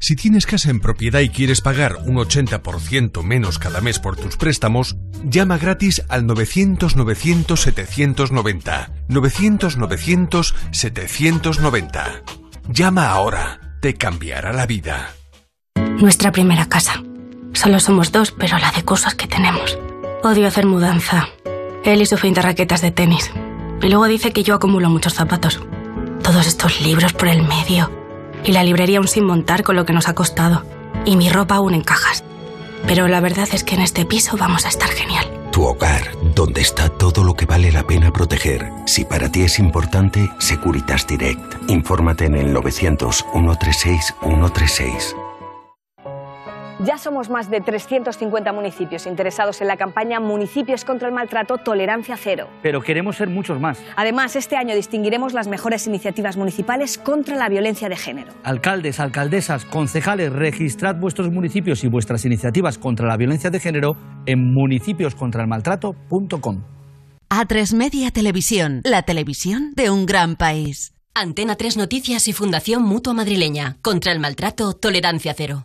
Speaker 70: Si tienes casa en propiedad y quieres pagar un 80% menos cada mes por tus préstamos, llama gratis al 900-900-790. 900-900-790. Llama ahora. Te cambiará la vida.
Speaker 71: Nuestra primera casa. Solo somos dos, pero la de cosas que tenemos. Odio hacer mudanza. Él y su fin de raquetas de tenis. Y luego dice que yo acumulo muchos zapatos. Todos estos libros por el medio. Y la librería aún sin montar con lo que nos ha costado. Y mi ropa aún en cajas. Pero la verdad es que en este piso vamos a estar genial.
Speaker 72: Tu hogar,
Speaker 6: donde está todo lo que vale la pena proteger. Si para ti es importante, Securitas Direct. Infórmate en el 900 136 136.
Speaker 73: Ya somos más de 350 municipios interesados en la campaña Municipios contra el Maltrato Tolerancia Cero.
Speaker 69: Pero queremos ser muchos más.
Speaker 73: Además, este año distinguiremos las mejores iniciativas municipales contra la violencia de género.
Speaker 69: Alcaldes, alcaldesas, concejales, registrad vuestros municipios y vuestras iniciativas contra la violencia de género en municipioscontraelmaltrato.com.
Speaker 74: A3 Media Televisión, la televisión de un gran país.
Speaker 15: Antena 3 Noticias y Fundación Mutua Madrileña. Contra el maltrato, tolerancia cero.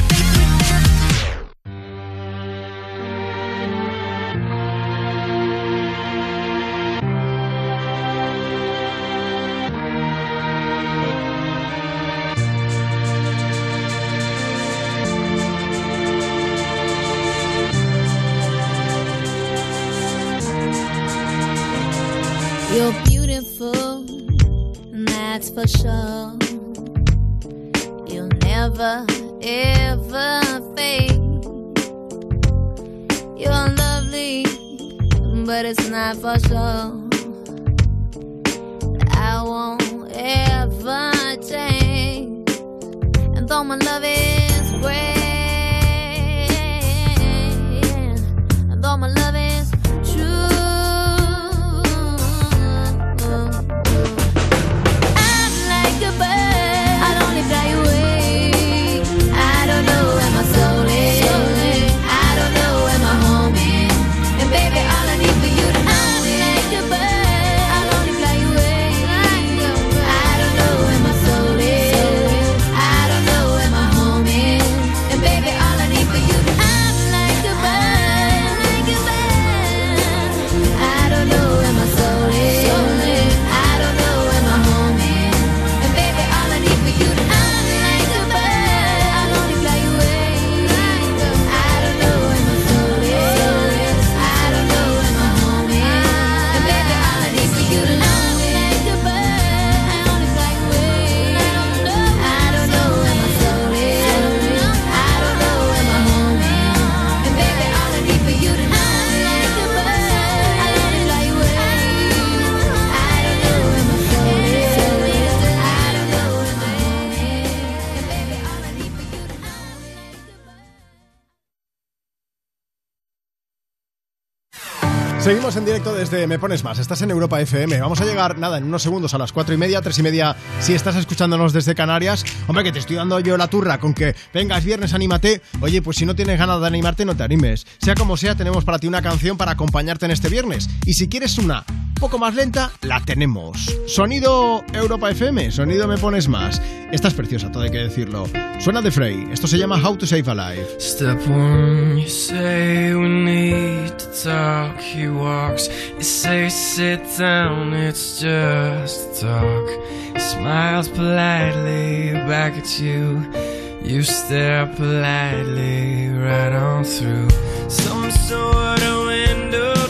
Speaker 2: Sure. You'll never, ever fade. You're lovely, but it's not for sure. I won't ever change. And though my love is great,
Speaker 3: Seguimos en directo desde Me Pones Más. Estás en Europa FM. Vamos a llegar, nada, en unos segundos a las cuatro y media, tres y media, si estás escuchándonos desde Canarias. Hombre, que te estoy dando yo la turra con que vengas viernes, anímate. Oye, pues si no tienes ganas de animarte, no te animes. Sea como sea, tenemos para ti una canción para acompañarte en este viernes. Y si quieres una poco más lenta, la tenemos. Sonido Europa FM, sonido Me Pones Más. Esta es preciosa, todo hay que decirlo. Suena de Frey. Esto se llama How to Save a Life.
Speaker 57: Step one, you. He walks, you say sit down, it's just talk. He smiles politely back at you. You stare politely right on through some sort of window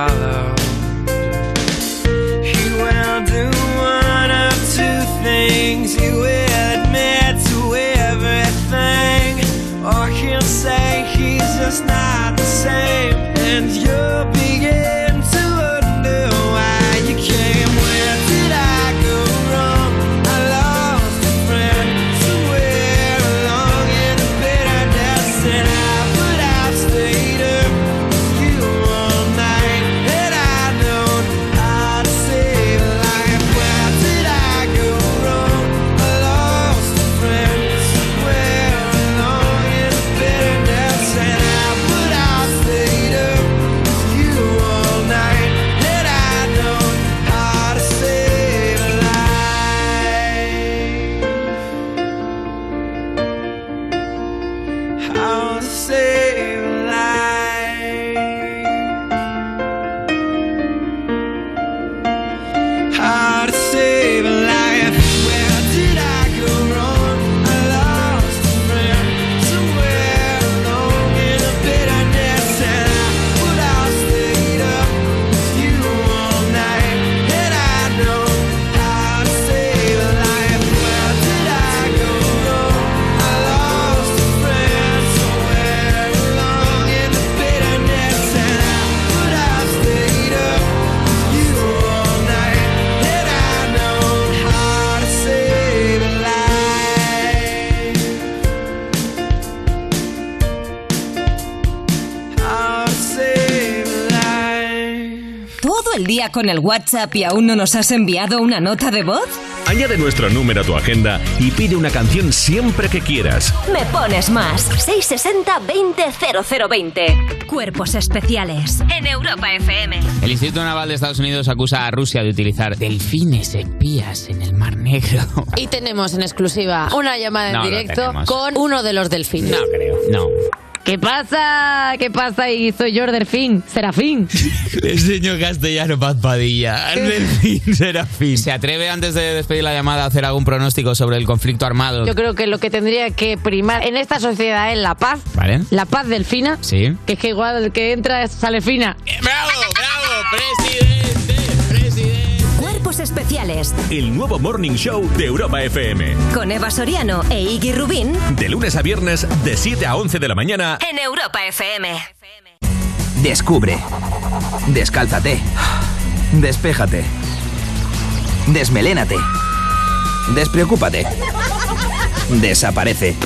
Speaker 57: He
Speaker 37: will do one of two things. He will admit to everything, or he'll say he's just not the same. And you'll
Speaker 75: día con el WhatsApp y aún no nos has enviado una nota de voz?
Speaker 1: Añade nuestro número a tu agenda y pide una canción siempre que quieras.
Speaker 75: Me pones más. 660-200020. Cuerpos especiales. En Europa FM.
Speaker 25: El Instituto Naval de Estados Unidos acusa a Rusia de utilizar delfines espías en el Mar Negro.
Speaker 26: Y tenemos en exclusiva una llamada en
Speaker 25: No
Speaker 26: directo con uno de los delfines.
Speaker 25: No creo, no.
Speaker 26: ¿Qué pasa? ¿Qué pasa? Y soy yo, Delfín. Serafín.
Speaker 25: Enseño castellano, Paz Padilla. Delfín Serafín. ¿Se atreve antes de despedir la llamada a hacer algún pronóstico sobre el conflicto armado?
Speaker 26: Yo creo que lo que tendría que primar en esta sociedad es la paz.
Speaker 25: ¿Vale?
Speaker 26: La paz delfina.
Speaker 25: Sí.
Speaker 26: Que es que igual el que entra sale fina.
Speaker 25: ¡Bravo, bravo, presidente, presidente!
Speaker 75: Especiales.
Speaker 1: El nuevo Morning Show de Europa FM.
Speaker 75: Con Eva Soriano e Iggy Rubín.
Speaker 1: De lunes a viernes, de 7 a 11 de la mañana.
Speaker 75: En Europa FM.
Speaker 30: Descubre. Descálzate. Despéjate. Desmelénate. Despreocúpate. Desaparece.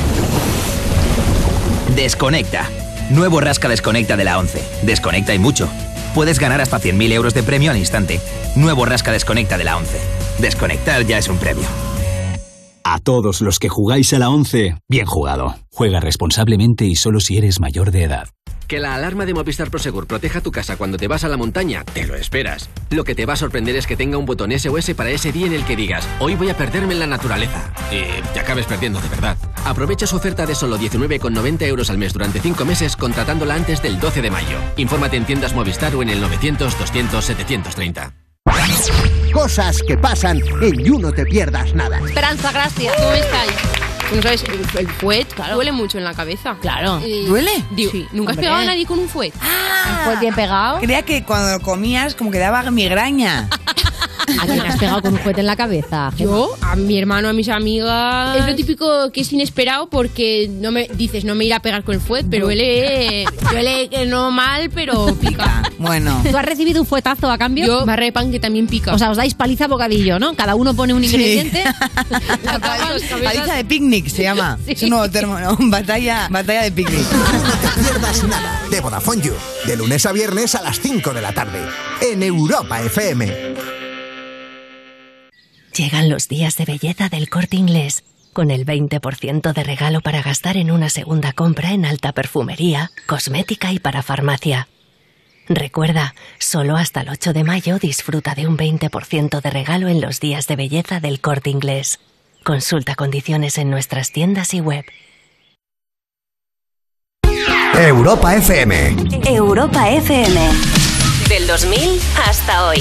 Speaker 30: Desconecta. Nuevo Rasca Desconecta de la 11. Desconecta y mucho. Puedes ganar hasta 100.000 euros de premio al instante. Nuevo Rasca Desconecta de la 11. Desconectar ya es un premio.
Speaker 76: A todos los que jugáis a la 11, bien jugado. Juega responsablemente y solo si eres mayor de edad.
Speaker 46: Que la alarma de Movistar Prosegur proteja tu casa cuando te vas a la montaña, te lo esperas. Lo que te va a sorprender es que tenga un botón SOS para ese día en el que digas, hoy voy a perderme en la naturaleza. Y te acabes perdiendo de verdad. Aprovecha su oferta de solo 19,90 euros al mes durante 5 meses contratándola antes del 12 de mayo. Infórmate en tiendas Movistar o en el 900 200 730.
Speaker 72: Cosas que pasan en You No Te Pierdas Nada.
Speaker 36: Esperanza, gracias. ¿Cómo estáis? ¿No sabes? El, el fuet duele mucho en la cabeza.
Speaker 26: Claro.
Speaker 36: ¿Duele? Sí. ¿Nunca has
Speaker 77: Hombre.
Speaker 36: pegado a nadie con un fuet?
Speaker 77: ¿Fue bien pegado? Creía que cuando lo comías como que daba migraña.
Speaker 36: ¿A quién has pegado con un fuete en la cabeza? Yo, a mi hermano, a mis amigas. Es lo típico que es inesperado porque no me dices, no me irá a pegar con el fuet, pero duele que no mal, pero pica.
Speaker 77: Bueno.
Speaker 36: ¿Tú has recibido un fuetazo a cambio? Yo, barra de pan que también pica.
Speaker 77: O sea, os dais paliza bocadillo, ¿no? Cada uno pone un Sí.
Speaker 36: ingrediente.
Speaker 77: Paliza de picnic se llama. Es un nuevo termo, ¿no? Batalla, batalla de picnic.
Speaker 72: Pierdas Nada de Vodafone You. De lunes a viernes a las 5 de la tarde. En Europa FM.
Speaker 75: Llegan los días de belleza del corte inglés, con el 20% de regalo para gastar en una segunda compra en alta perfumería, cosmética y para farmacia. Recuerda, solo hasta el 8 de mayo disfruta de un 20% de regalo en los días de belleza del corte inglés. Consulta condiciones en nuestras tiendas y web.
Speaker 72: Europa FM.
Speaker 75: Europa FM. Del 2000 hasta hoy.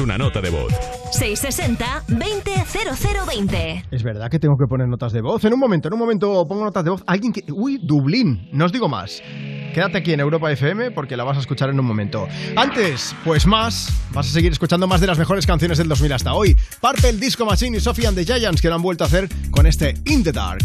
Speaker 1: una nota de voz.
Speaker 15: 660-200020.
Speaker 3: Es verdad que tengo que poner notas de voz. En un momento, en un momento pongo notas de voz. Alguien que... Uy, Dublín. No os digo más. Quédate aquí en Europa FM porque la vas a escuchar en un momento. Antes, pues más, vas a seguir escuchando más de las mejores canciones del 2000 hasta hoy. Parte el disco Machine y Sophie and the Giants que lo han vuelto a hacer con este In the Dark.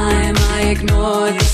Speaker 78: time I ignore the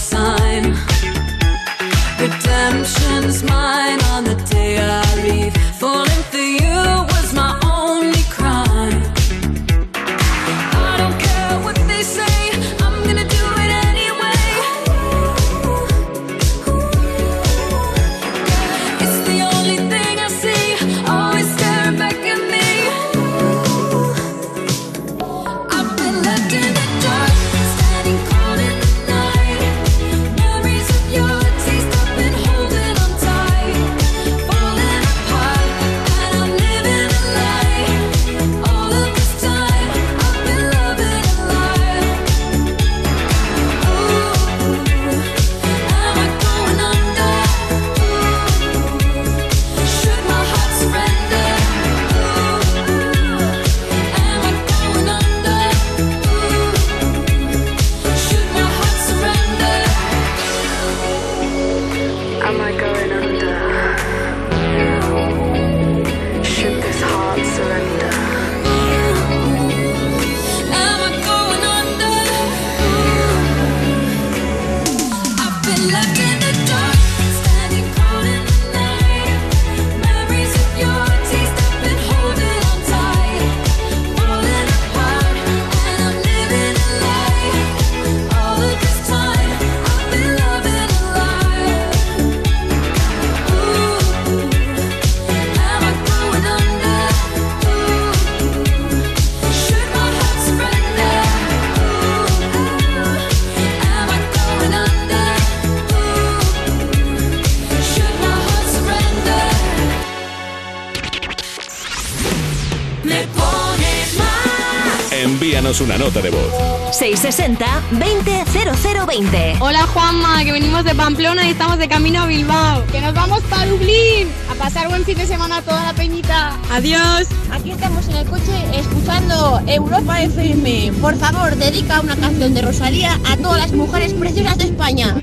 Speaker 1: envíanos una nota de voz.
Speaker 15: 660-200020.
Speaker 79: Hola Juanma, que venimos de Pamplona y estamos de camino a Bilbao. Que nos vamos para Dublín. A pasar buen fin de semana toda la peñita. Adiós.
Speaker 80: Aquí estamos en el coche escuchando Europa FM. Por favor, dedica una canción de Rosalía a todas las mujeres preciosas de España.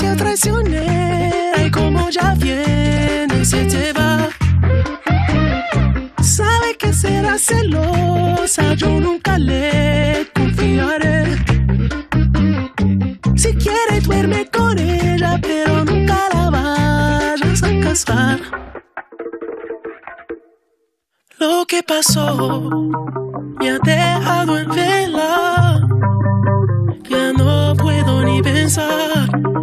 Speaker 5: Demasiado traicionera y como ya viene se te va. Sabe que será celosa, yo nunca le confiaré. Si quiere duerme con ella, pero nunca la vayas a casar. Lo que pasó me ha dejado en vela. Ya no puedo ni pensar.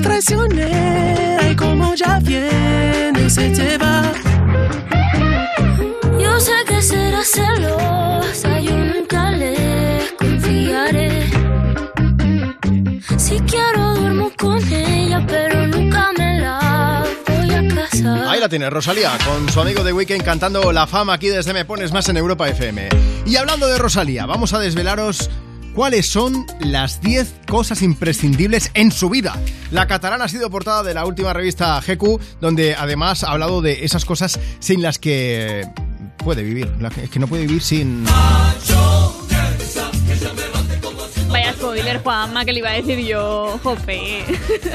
Speaker 5: Demasiado traicionera y como ya viene se te va.
Speaker 2: Yo sé que será celosa, yo nunca le confiaré. Si quiero duermo con ella, pero nunca me la voy a casar.
Speaker 3: Ahí la tiene Rosalía con su amigo de Weekend cantando La Fama aquí desde Me Pones Más en Europa FM. Y hablando de Rosalía, vamos a desvelaros cuáles son las 10 cosas imprescindibles en su vida. La catalana ha sido portada de la última revista GQ, donde además ha hablado de esas cosas sin las que puede vivir. Es que no puede vivir sin...
Speaker 13: Juanma, que le iba a decir yo, jope.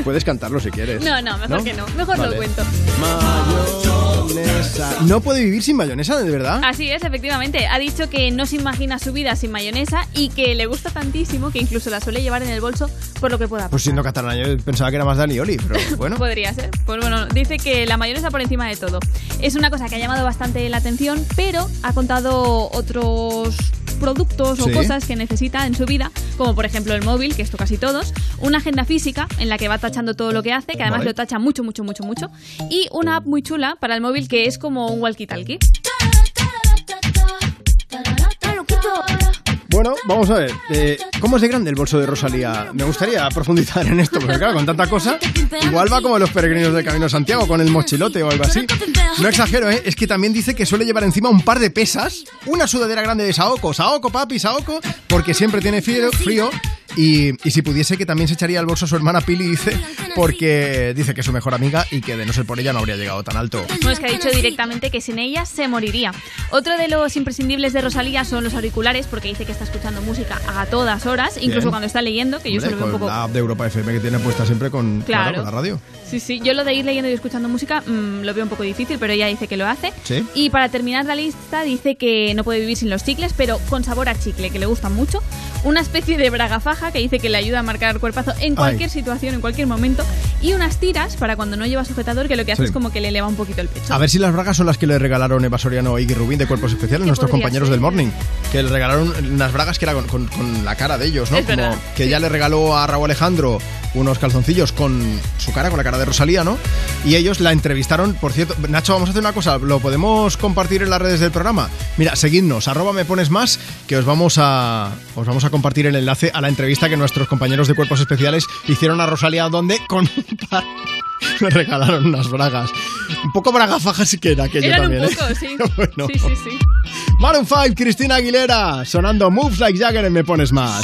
Speaker 3: Puedes cantarlo si quieres.
Speaker 13: No, no, mejor que no. Mejor
Speaker 3: Vale.
Speaker 13: lo cuento.
Speaker 3: Mayonesa. No puede vivir sin mayonesa, ¿de verdad?
Speaker 13: Así es, efectivamente. Ha dicho que no se imagina su vida sin mayonesa y que le gusta tantísimo que incluso la suele llevar en el bolso por lo que pueda
Speaker 3: Pues siendo catalana, yo pensaba que era más Dani Oli, pero bueno.
Speaker 13: Podría ser. Pues bueno, dice que la mayonesa por encima de todo. Es una cosa que ha llamado bastante la atención, pero ha contado otros productos o
Speaker 3: Sí.
Speaker 13: cosas que necesita en su vida, como por ejemplo el móvil, que esto casi todos, una agenda física en la que va tachando todo lo que hace, que además
Speaker 3: Vale.
Speaker 13: lo tacha mucho, mucho, mucho, mucho, y una app muy chula para el móvil que es como un walkie-talkie.
Speaker 3: Bueno, vamos a ver. eh, ¿Cómo es de grande el bolso de Rosalía? Me gustaría profundizar en esto, porque claro, con tanta cosa, igual va como los peregrinos del Camino Santiago, con el mochilote o algo así. No exagero, ¿eh? Es que también dice que suele llevar encima un par de pesas, una sudadera grande de Saoko, Saoko, papi, Saoko, porque siempre tiene frío, frío Y, si pudiese que también se echaría al bolso a su hermana Pili, dice, porque dice que es su mejor amiga y que de no ser por ella no habría llegado tan alto.
Speaker 13: Bueno, es que ha dicho directamente que sin ella se moriría. Otro de los imprescindibles de Rosalía son los auriculares, porque dice que está escuchando música a todas horas, incluso
Speaker 3: Bien.
Speaker 13: cuando está leyendo, que yo se
Speaker 3: Hombre,
Speaker 13: lo veo un poco...
Speaker 3: la app de Europa FM que tiene puesta siempre con, claro,
Speaker 13: Claro.
Speaker 3: con la radio.
Speaker 13: Sí, sí, yo lo de ir leyendo y escuchando música mm, lo veo un poco difícil, pero ella dice que lo hace.
Speaker 3: Sí.
Speaker 13: Y para terminar la lista dice que no puede vivir sin los chicles, pero con sabor a chicle, que le gustan mucho. Una especie de braga faja que dice que le ayuda a marcar cuerpazo en cualquier situación, en cualquier momento. Y unas tiras para cuando no lleva sujetador, que lo que hace
Speaker 3: Sí.
Speaker 13: es como que le eleva un poquito el pecho.
Speaker 3: A ver si las bragas son las que le regalaron Eva Soriano y Rubín de Cuerpos Especiales, nuestros compañeros
Speaker 13: ser?
Speaker 3: del Morning. Que le regalaron unas bragas que era con, con- con la cara de ellos, ¿no?
Speaker 13: Es verdad,
Speaker 3: que ya le regaló a Raúl Alejandro unos calzoncillos con su cara, con la cara de Rosalía, ¿no? Y ellos la entrevistaron, por cierto. Nacho, vamos a hacer una cosa, lo podemos compartir en las redes del programa. Mira, seguidnos, arroba me pones más, que os vamos a os vamos a compartir el enlace a la entrevista que nuestros compañeros de Cuerpos Especiales hicieron a Rosalía, donde con le regalaron unas bragas. Un poco bragafaja sí que era aquello
Speaker 13: Eran
Speaker 3: también,
Speaker 13: un
Speaker 3: ¿eh?
Speaker 13: poco, sí.
Speaker 3: Bueno.
Speaker 13: Sí, sí, sí.
Speaker 3: Maroon 5, Cristina Aguilera, sonando Moves Like Jagger en Me Pones Más.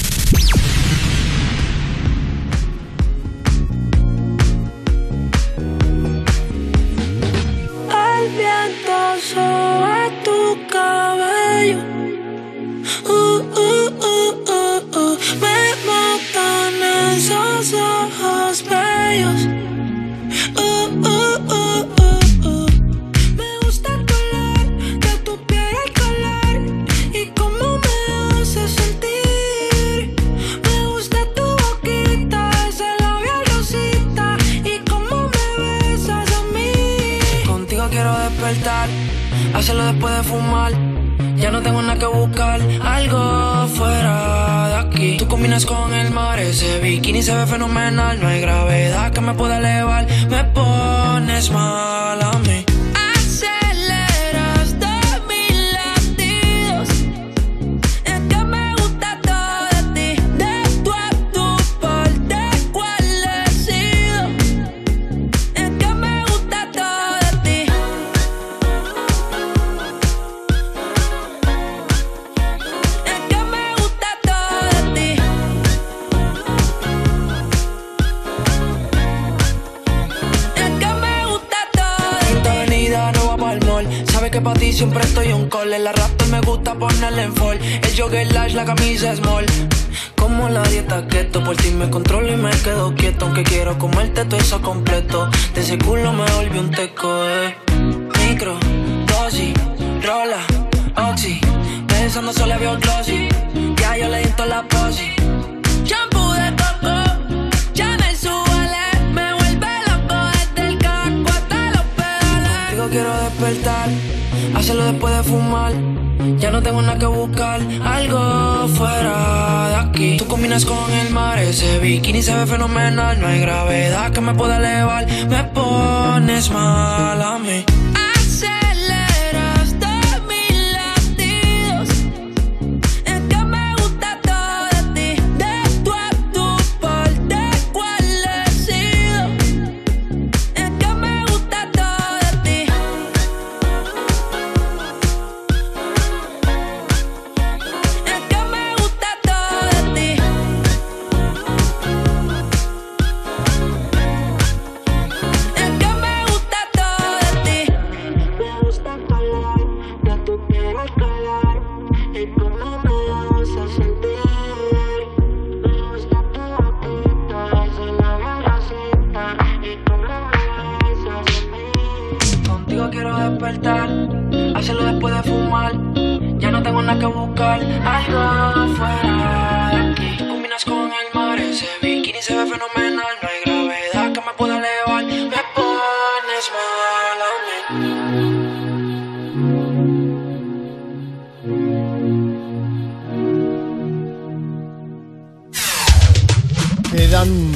Speaker 3: Quedan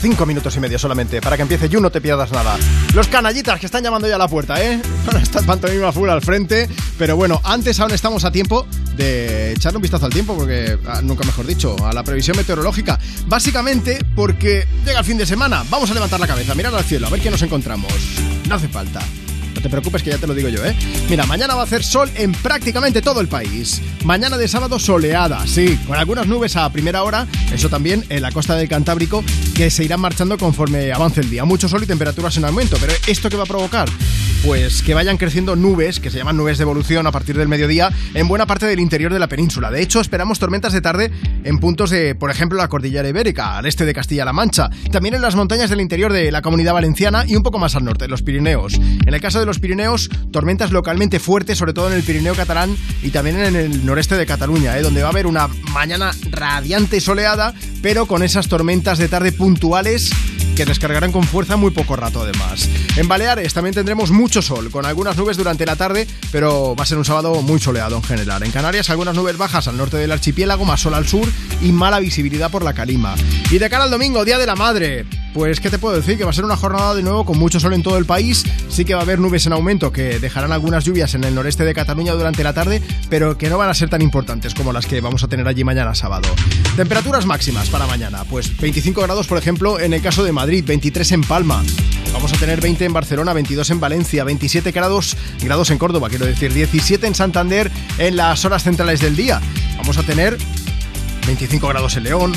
Speaker 3: cinco minutos y medio solamente para que empiece You, no te pierdas nada. Los canallitas que están llamando ya a la puerta, ¿eh? Ahora está pantomima full al frente, pero bueno, antes aún estamos a tiempo de echarle un vistazo al tiempo, porque ah, nunca mejor dicho, a la previsión meteorológica. Básicamente porque llega el fin de semana, vamos a levantar la cabeza, mirar al cielo, a ver qué nos encontramos. No hace falta. No te preocupes que ya te lo digo yo, ¿eh? Mira, mañana va a hacer sol en prácticamente todo el país. Mañana de sábado soleada, sí, con algunas nubes a primera hora, eso también en la costa del Cantábrico, que se irán marchando conforme avance el día. Mucho sol y temperaturas en aumento, pero ¿esto qué va a provocar? Pues que vayan creciendo nubes, que se llaman nubes de evolución a partir del mediodía, en buena parte del interior de la península. De hecho, esperamos tormentas de tarde en puntos de, por ejemplo, la cordillera ibérica, al este de Castilla-La Mancha, también en las montañas del interior de la comunidad valenciana y un poco más al norte, los Pirineos. En el caso de los Pirineos, tormentas localmente fuertes, sobre todo en el Pirineo catalán y también en el noreste de Cataluña, ¿eh? donde va a haber una mañana radiante y soleada, pero con esas tormentas de tarde puntuales que descargarán con fuerza muy poco rato además. En Baleares también tendremos sol, con algunas nubes durante la tarde, pero va a ser un sábado muy soleado en general. En Canarias algunas nubes bajas al norte del archipiélago, más sol al sur y mala visibilidad por la calima. Y de cara al domingo, Día de la Madre, pues qué te puedo decir, que va a ser una jornada de nuevo con mucho sol en todo el país, sí que va a haber nubes en aumento que dejarán algunas lluvias en el noreste de Cataluña durante la tarde, pero que no van a ser tan importantes como las que vamos a tener allí mañana sábado. Temperaturas máximas para mañana, pues 25 grados por ejemplo en el caso de Madrid, 23 en Palma. Vamos a tener 20 en Barcelona, 22 en Valencia, 27 grados, grados en Córdoba, quiero decir, 17 en Santander en las horas centrales del día. Vamos a tener 25 grados en León,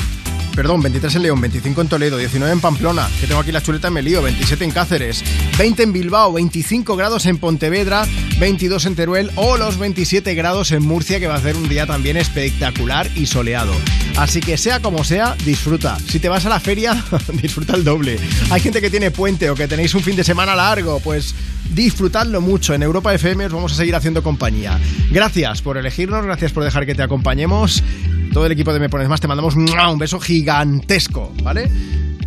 Speaker 3: Perdón, 23 en León, 25 en Toledo, 19 en Pamplona, que tengo aquí la chuleta en Melío, 27 en Cáceres, 20 en Bilbao, 25 grados en Pontevedra, 22 en Teruel o los 27 grados en Murcia, que va a ser un día también espectacular y soleado. Así que sea como sea, disfruta. Si te vas a la feria, disfruta el doble. Hay gente que tiene puente o que tenéis un fin de semana largo, pues disfrutadlo mucho. En Europa FM os vamos a seguir haciendo compañía. Gracias por elegirnos, gracias por dejar que te acompañemos. Todo el equipo de Me Pones Más te mandamos un beso gigantesco, ¿vale?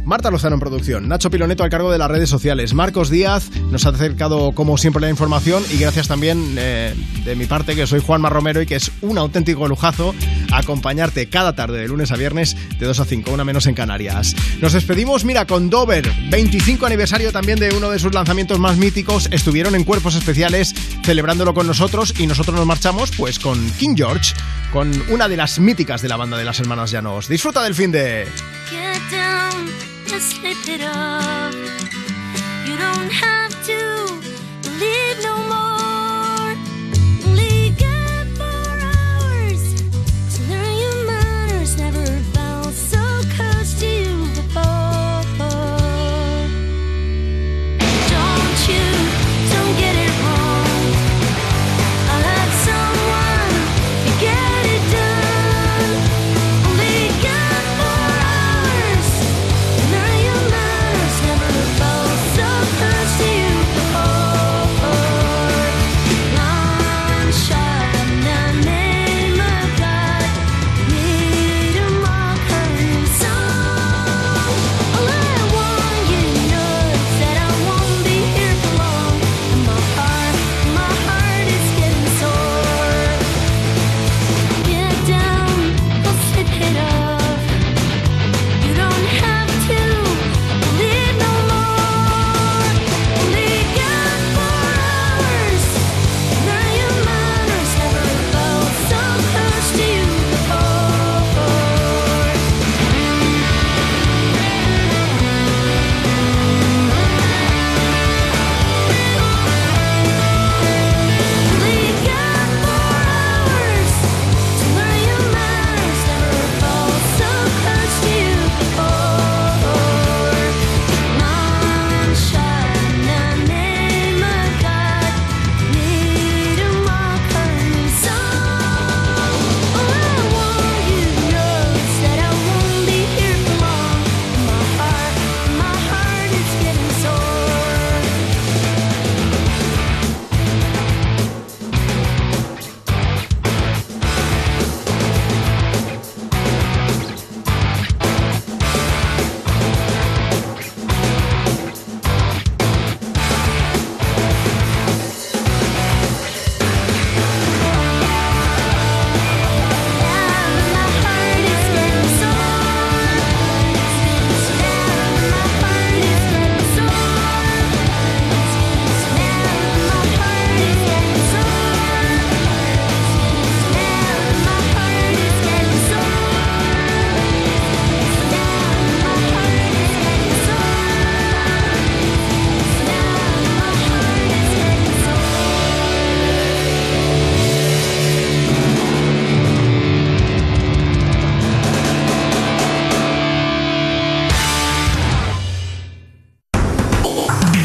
Speaker 3: Marta Lozano en producción, Nacho Piloneto al cargo de las redes sociales, Marcos Díaz nos ha acercado como siempre la información y gracias también eh, de mi parte que soy Juanma Romero y que es un auténtico lujazo acompañarte cada tarde de lunes a viernes de 2 a 5, una menos en Canarias. Nos despedimos, mira, con Dover, 25 aniversario también de uno de sus lanzamientos más míticos, estuvieron en cuerpos especiales celebrándolo con nosotros y nosotros nos marchamos pues con King George, con una de las míticas de la banda de las hermanas Llanos. Disfruta del fin de...
Speaker 2: just slip it up. You don't have to believe no more.